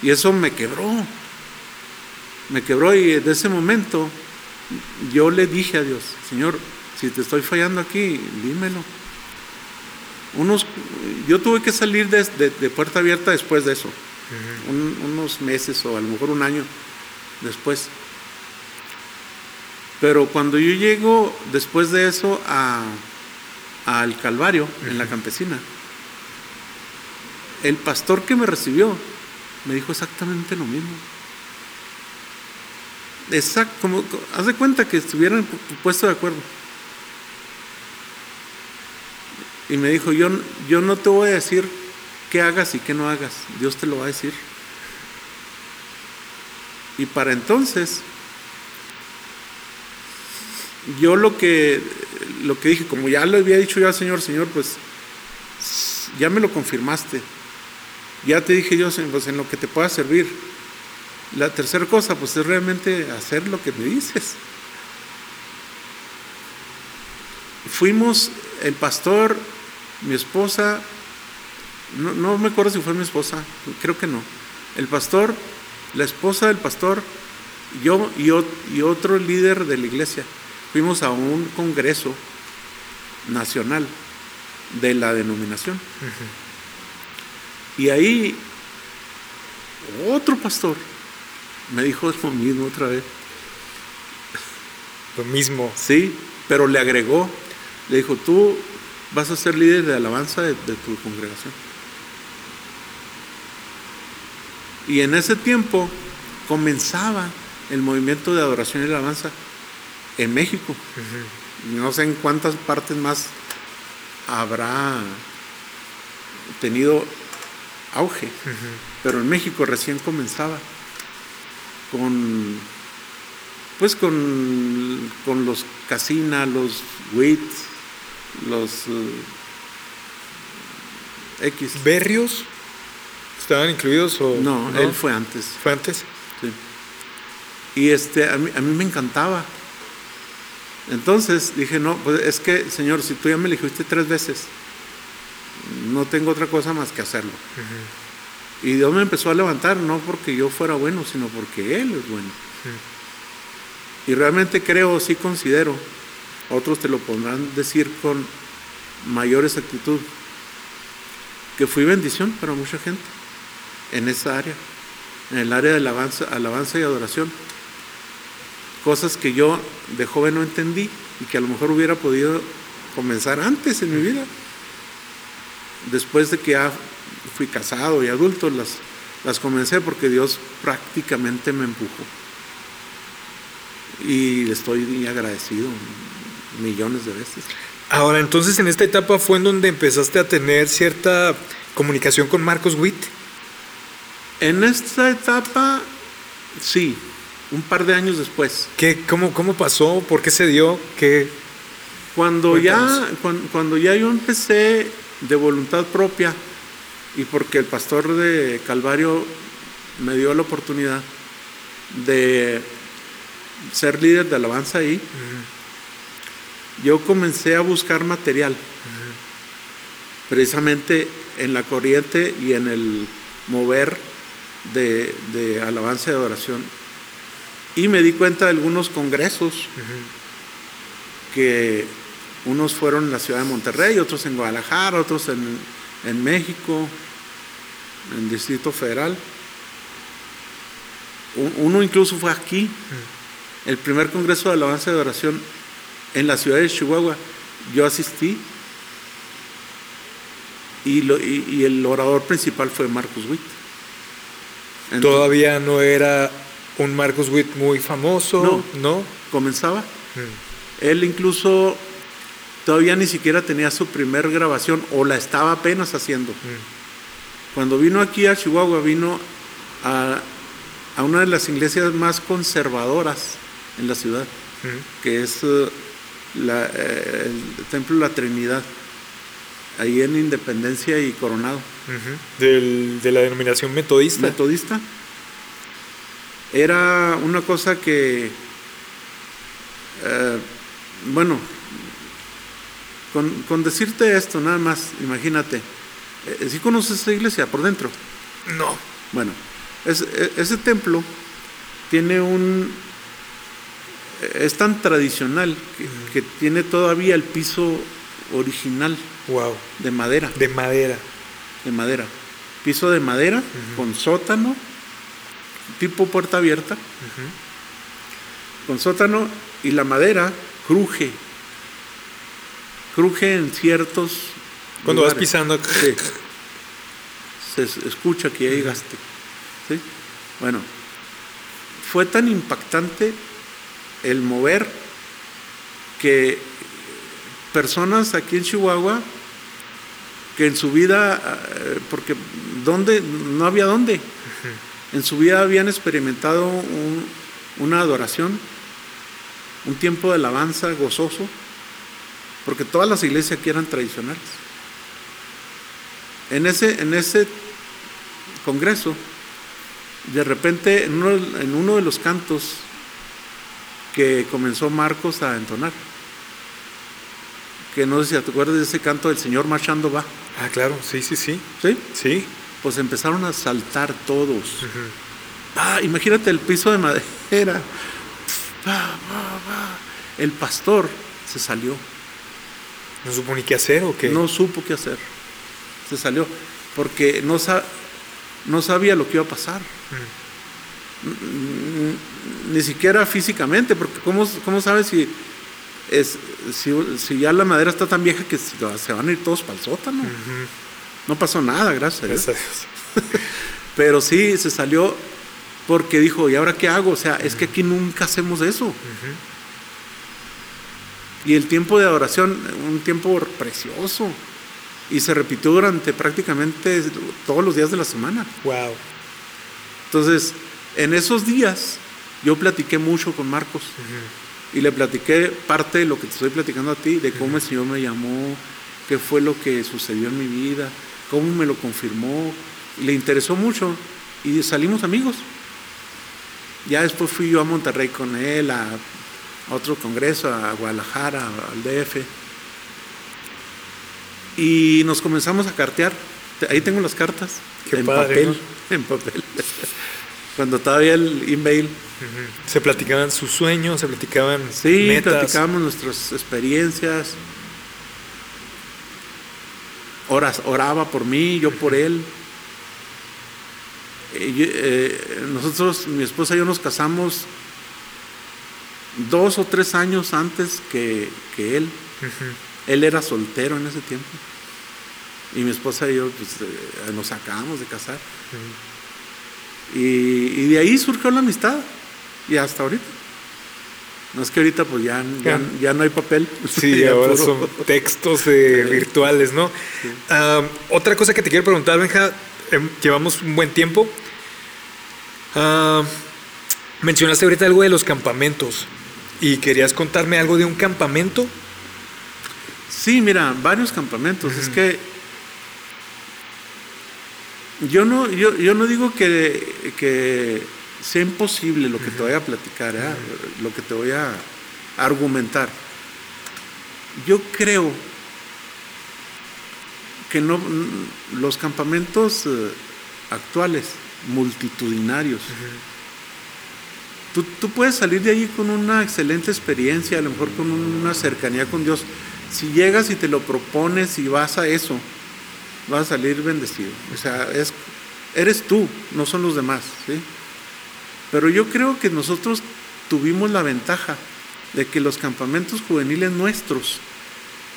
S2: Y eso me quebró. Me quebró y de ese momento yo le dije a Dios, Señor, si te estoy fallando aquí, dímelo. Unos, yo tuve que salir de, de- de puerta abierta después de eso, un- unos meses o a lo mejor un año después. Pero cuando yo llego después de eso a, al Calvario, en la campesina, el pastor que me recibió me dijo exactamente lo mismo. Como, haz de cuenta que estuvieran puesto de acuerdo. Y me dijo, yo, yo no te voy a decir qué hagas y qué no hagas, Dios te lo va a decir. Y para entonces, yo lo que, lo que dije, como ya le había dicho yo al Señor, Señor, pues ya me lo confirmaste. Ya te dije yo, pues en lo que te pueda servir. La tercera cosa, pues es realmente hacer lo que me dices. Fuimos el pastor, mi esposa, no, me acuerdo si fue mi esposa, creo que no. El pastor, la esposa del pastor, yo y, y otro líder de la iglesia. Fuimos a un congreso nacional de la denominación. Y ahí otro pastor me dijo lo mismo otra vez.
S1: Lo mismo.
S2: Sí, pero le agregó, le dijo, tú vas a ser líder de alabanza de, tu congregación. Y en ese tiempo comenzaba el movimiento de adoración y alabanza en México. No sé en cuántas partes más habrá tenido auge, pero en México recién comenzaba con pues con, con los Casina, los WIT, los uh, X.
S1: ¿Berrios? ¿Estaban incluidos o
S2: no, él fue antes.
S1: ¿Fue antes?
S2: Sí. Y este, a mí, a mí me encantaba. Entonces dije, no, pues es que, Señor, si tú ya me elegiste tres veces, no tengo otra cosa más que hacerlo. Y Dios me empezó a levantar, no porque yo fuera bueno, sino porque Él es bueno. Y realmente creo, sí considero, otros te lo podrán decir con mayor exactitud, que fui bendición para mucha gente en esa área, en el área de alabanza, alabanza y adoración. Cosas que yo de joven no entendí y que a lo mejor hubiera podido comenzar antes en mi vida después de que ya fui casado y adulto, las, las comencé porque Dios prácticamente me empujó. Y estoy agradecido millones de veces.
S1: Ahora, entonces en esta etapa fue en donde empezaste a tener cierta comunicación con Marcos Witt.
S2: En esta etapa, sí, un par de años después.
S1: ¿Qué, cómo, ¿Cómo pasó? ¿Por qué se dio? ¿Qué?
S2: Cuando ya, cuando ya yo empecé de voluntad propia y porque el pastor de Calvario me dio la oportunidad de ser líder de alabanza ahí, yo comencé a buscar material, precisamente en la corriente y en el mover de, alabanza y adoración. Y me di cuenta de algunos congresos que unos fueron en la ciudad de Monterrey, otros en Guadalajara, otros en, México, en el Distrito Federal. Uno incluso fue aquí, el primer Congreso de Alabanza y Adoración en la ciudad de Chihuahua. Yo asistí y, el orador principal fue Marcus Witt.
S1: Todavía no era un Marcus Witt muy famoso, ¿no?
S2: Comenzaba. Él incluso todavía ni siquiera tenía su primer grabación o la estaba apenas haciendo. Mm. Cuando vino aquí a Chihuahua, vino a, una de las iglesias más conservadoras en la ciudad, mm. que es eh, eh, el Templo de la Trinidad, ahí en Independencia y Coronado.
S1: de la denominación metodista.
S2: Metodista. Era una cosa que, eh, bueno, con, decirte esto, nada más, imagínate. Eh, ¿Sí conoces esa iglesia por dentro?
S1: No.
S2: Bueno, e, ese templo tiene un... Es tan tradicional que, tiene todavía el piso original.
S1: Wow.
S2: De madera.
S1: De madera.
S2: De madera. Piso de madera con sótano, tipo puerta abierta. Con sótano y la madera cruje cruje en ciertos.
S1: Cuando vas pisando.
S2: Sí. se escucha que ya llegaste. ¿sí? Bueno, fue tan impactante el mover que personas aquí en Chihuahua que en su vida, eh, porque ¿dónde? no había dónde, en su vida habían experimentado una adoración, un tiempo de alabanza gozoso, porque todas las iglesias aquí eran tradicionales. En ese, en ese congreso, de repente en uno, en uno de los cantos que comenzó Marcos a entonar, que no sé si te acuerdas de ese canto del Señor marchando va.
S1: Ah, claro, sí, sí, sí.
S2: ¿Sí?
S1: Sí.
S2: Pues empezaron a saltar todos. ah, imagínate el piso de madera. El pastor se salió.
S1: ¿No supo ni qué hacer o qué?
S2: No supo qué hacer. Se salió. Porque no, no sabía lo que iba a pasar. Ni siquiera físicamente, porque ¿cómo, cómo sabes si, es, si, ya la madera está tan vieja que se van a ir todos para el sótano? No pasó nada, gracias, a Dios. Pero sí, se salió porque dijo, ¿y ahora qué hago? O sea, es que aquí nunca hacemos eso. Y el tiempo de adoración, un tiempo precioso. Y se repitió durante prácticamente todos los días de la semana.
S1: Wow.
S2: Entonces, en esos días, yo platiqué mucho con Marcos. Y le platiqué parte de lo que te estoy platicando a ti, de cómo el Señor me llamó, qué fue lo que sucedió en mi vida, cómo me lo confirmó. Le interesó mucho y salimos amigos. Ya después fui yo a Monterrey con él, a otro congreso, a Guadalajara, al DF. Y nos comenzamos a cartear. Ahí tengo las cartas. en papel. En papel. Cuando todavía el email.
S1: Se platicaban sus sueños, se platicaban.
S2: Sí, platicábamos nuestras experiencias. Horas, oraba por mí, yo por él. Eh, eh, nosotros, mi esposa y yo nos casamos dos o tres años antes que, él. Él era soltero en ese tiempo. Y mi esposa y yo pues, eh, nos acabamos de casar. y, de ahí surgió la amistad. Y hasta ahorita. No es que ahorita pues ya, ya, no hay papel.
S1: Sí, ahora son textos virtuales, ¿no? Otra cosa que te quiero preguntar, Benja, em, llevamos un buen tiempo. Mencionaste ahorita algo de los campamentos y querías contarme algo de un campamento.
S2: Sí, mira, varios campamentos. Es que yo no, yo, yo no digo que, que, sea imposible lo que te voy a platicar, ¿eh? lo que te voy a argumentar. Yo creo que no, los campamentos eh, actuales, multitudinarios, Tú, puedes salir de allí con una excelente experiencia, a lo mejor con una cercanía con Dios. Si llegas y te lo propones y vas a eso, vas a salir bendecido. O sea, es, eres tú, no son los demás. Pero yo creo que nosotros tuvimos la ventaja de que los campamentos juveniles nuestros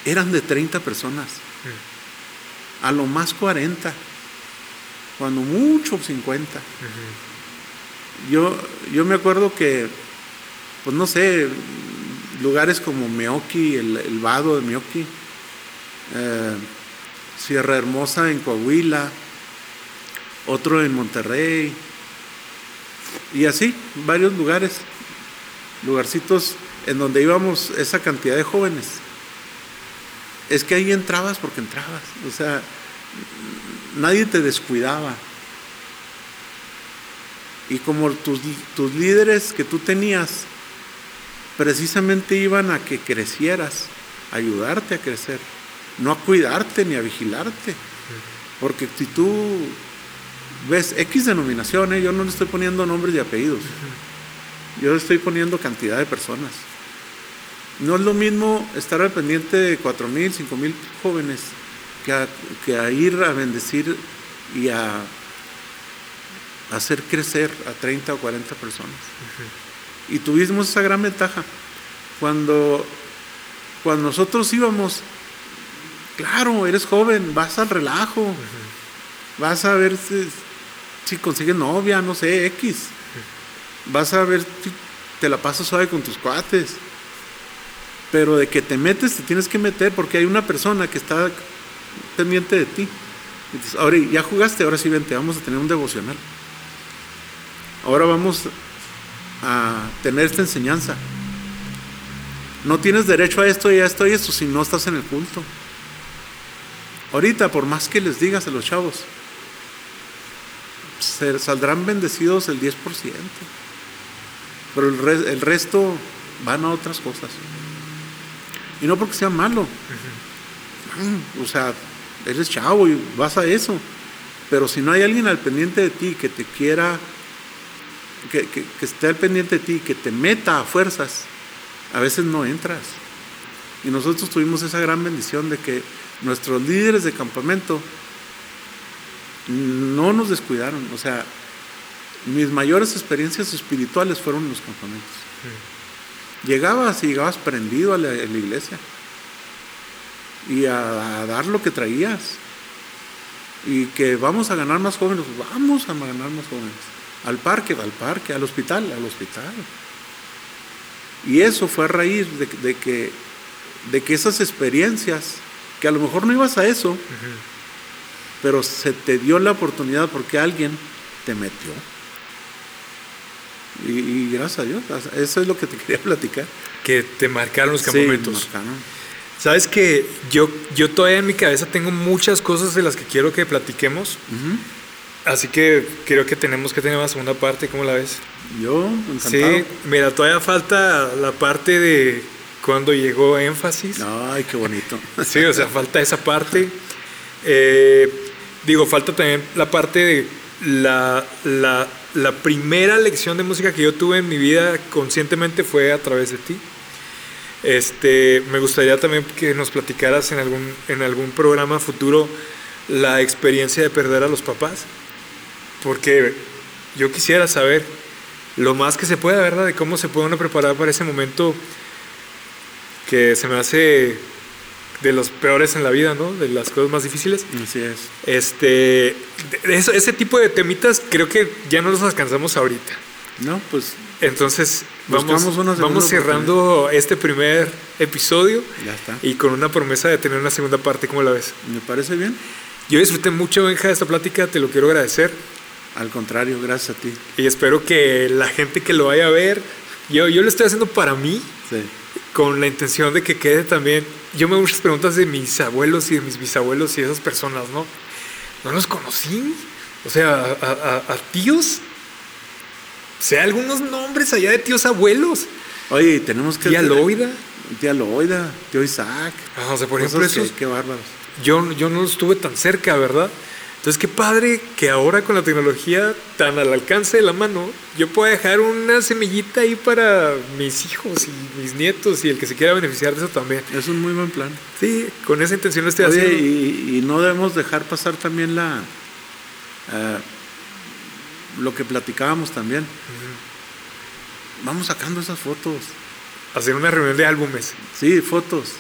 S2: eran de 30 personas, a lo más 40, cuando mucho 50. Yo, yo me acuerdo que, pues no sé, lugares como Meoki, el, vado de Meoki, eh, Sierra Hermosa en Coahuila, otro en Monterrey, y así, varios lugares, lugarcitos en donde íbamos esa cantidad de jóvenes. Es que ahí entrabas porque entrabas, o sea, nadie te descuidaba. Y como tus, tus líderes que tú tenías precisamente iban a que crecieras, a ayudarte a crecer, no a cuidarte ni a vigilarte. Porque si tú ves X denominaciones, yo no le estoy poniendo nombres y apellidos, yo le estoy poniendo cantidad de personas. No es lo mismo estar al pendiente de cuatro mil, cinco mil jóvenes que que a ir a bendecir y a hacer crecer a 30 o 40 personas. Y tuvimos esa gran ventaja. Cuando, cuando nosotros íbamos, claro, eres joven, vas al relajo. Vas a ver si, si consigues novia, no sé, X. Vas a ver si te la pasas suave con tus cuates. Pero de que te metes, te tienes que meter porque hay una persona que está pendiente de ti. Dices, ahora ya jugaste, ahora sí vente, vamos a tener un devocional. Ahora vamos a tener esta enseñanza. No tienes derecho a esto y a esto y esto si no estás en el culto. Ahorita, por más que les digas a los chavos, se saldrán bendecidos el 10%. Pero el, re- el resto van a otras cosas. Y no porque sea malo. O sea, eres chavo y vas a eso. Pero si no hay alguien al pendiente de ti que te quiera, que, que- que esté al pendiente de ti, que te meta a fuerzas, a veces no entras. Y nosotros tuvimos esa gran bendición de que nuestros líderes de campamento no nos descuidaron. O sea, mis mayores experiencias espirituales fueron en los campamentos. Llegabas y llegabas prendido a la, a la iglesia y a, a dar lo que traías. Y que vamos a ganar más jóvenes, vamos a ganar más jóvenes. Al parque, al parque, al hospital, al hospital. Y eso fue a raíz de, de que, de que esas experiencias, que a lo mejor no ibas a eso, pero se te dio la oportunidad porque alguien te metió. Y, y gracias a Dios, eso es lo que te quería platicar.
S1: Que te marcaron los
S2: Sí,
S1: campamentos.
S2: marcaron.
S1: Sabes que yo, yo todavía en mi cabeza tengo muchas cosas de las que quiero que platiquemos. Así que creo que tenemos que tener una segunda parte. ¿Cómo la ves?
S2: Yo, encantado.
S1: Sí, mira, todavía falta la parte de cuando llegó énfasis.
S2: Ay, qué bonito.
S1: Sí, o sea, falta esa parte. Eh, digo, falta también la parte de la, la, la primera lección de música que yo tuve en mi vida conscientemente fue a través de ti. Este, me gustaría también que nos platicaras en algún, en algún programa futuro la experiencia de perder a los papás. Porque yo quisiera saber lo más que se pueda, ¿verdad? De cómo se puede uno preparar para ese momento que se me hace de los peores en la vida, ¿no? De las cosas más difíciles.
S2: Así es.
S1: Este, eso- ese tipo de temitas creo que ya no los alcanzamos ahorita.
S2: No, pues
S1: Entonces, vamos, vamos cerrando este primer episodio
S2: ya está.
S1: y con una promesa de tener una segunda parte, ¿cómo la ves?
S2: Me parece bien.
S1: Yo disfruté mucho, Benja, de esta plática, te lo quiero agradecer
S2: Al contrario, gracias a ti.
S1: y espero que la gente que lo vaya a ver, yo, yo lo estoy haciendo para mí,
S2: Sí.
S1: con la intención de que quede también. Yo me hago muchas preguntas de mis abuelos y de mis bisabuelos y de esas personas, ¿no? No los conocí. O sea, a, a- a- a tíos. O sea, algunos nombres allá de tíos abuelos.
S2: Oye, tenemos que.
S1: Tía Loida.
S2: Tía Loida, tío Isaac.
S1: Ah, o sea, por ejemplo, esos,
S2: Qué bárbaros.
S1: yo, yo no estuve tan cerca, ¿verdad? Entonces, qué padre que ahora con la tecnología tan al alcance de la mano, yo pueda dejar una semillita ahí para mis hijos y mis nietos y el que se quiera beneficiar de eso también.
S2: Es un muy buen plan.
S1: Sí, con esa intención lo estoy
S2: Oye,
S1: haciendo.
S2: y, y no debemos dejar pasar también la. eh, lo que platicábamos también. Vamos sacando esas fotos.
S1: Hacer una reunión de álbumes.
S2: Sí, fotos.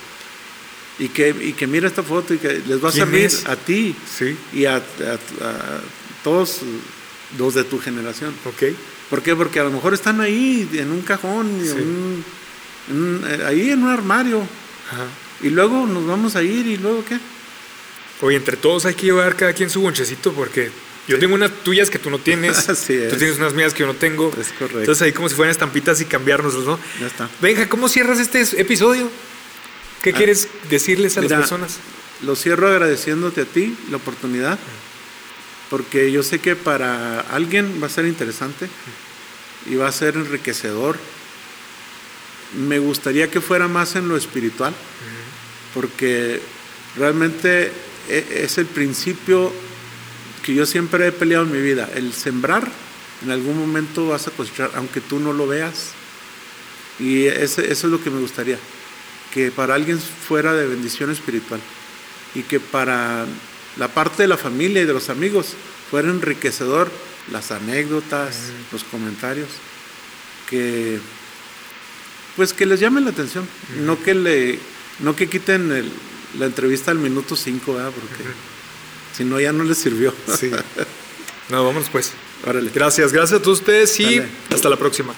S2: Y que, y que mira esta foto y que les va a
S1: ¿Quién
S2: servir
S1: es?
S2: a ti
S1: Sí,
S2: y a, a- a todos los de tu generación.
S1: ok.
S2: ¿Por qué? Porque a lo mejor están ahí en un cajón,
S1: Sí.
S2: un- en eh, ahí en un armario.
S1: Ajá.
S2: Y luego nos vamos a ir y luego qué?
S1: Oye, entre todos hay que llevar cada quien su bonchecito porque yo tengo unas tuyas que tú no tienes.
S2: Así es.
S1: Tú tienes unas mías que yo no tengo.
S2: Es correcto.
S1: Entonces ahí como si fueran estampitas y cambiarnoslos, ¿no?
S2: Ya está.
S1: Venga, ¿cómo cierras este episodio? ¿Qué
S2: Ah,
S1: quieres decirles a
S2: mira,
S1: las personas?
S2: Lo cierro agradeciéndote a ti la oportunidad, porque yo sé que para alguien va a ser interesante y va a ser enriquecedor. Me gustaría que fuera más en lo espiritual, porque realmente e- es el principio que yo siempre he peleado en mi vida, el sembrar, en algún momento vas a cosechar, aunque tú no lo veas. Y ese- eso es lo que me gustaría, que para alguien fuera de bendición espiritual y que para la parte de la familia y de los amigos fuera enriquecedor las anécdotas, los comentarios, que pues que les llamen la atención, no que le no que quiten el- la entrevista al minuto 5, porque Si no, ya no les sirvió.
S1: Sí. No, vámonos pues.
S2: Órale.
S1: Gracias, gracias a todos ustedes y
S2: Dale.
S1: hasta la próxima.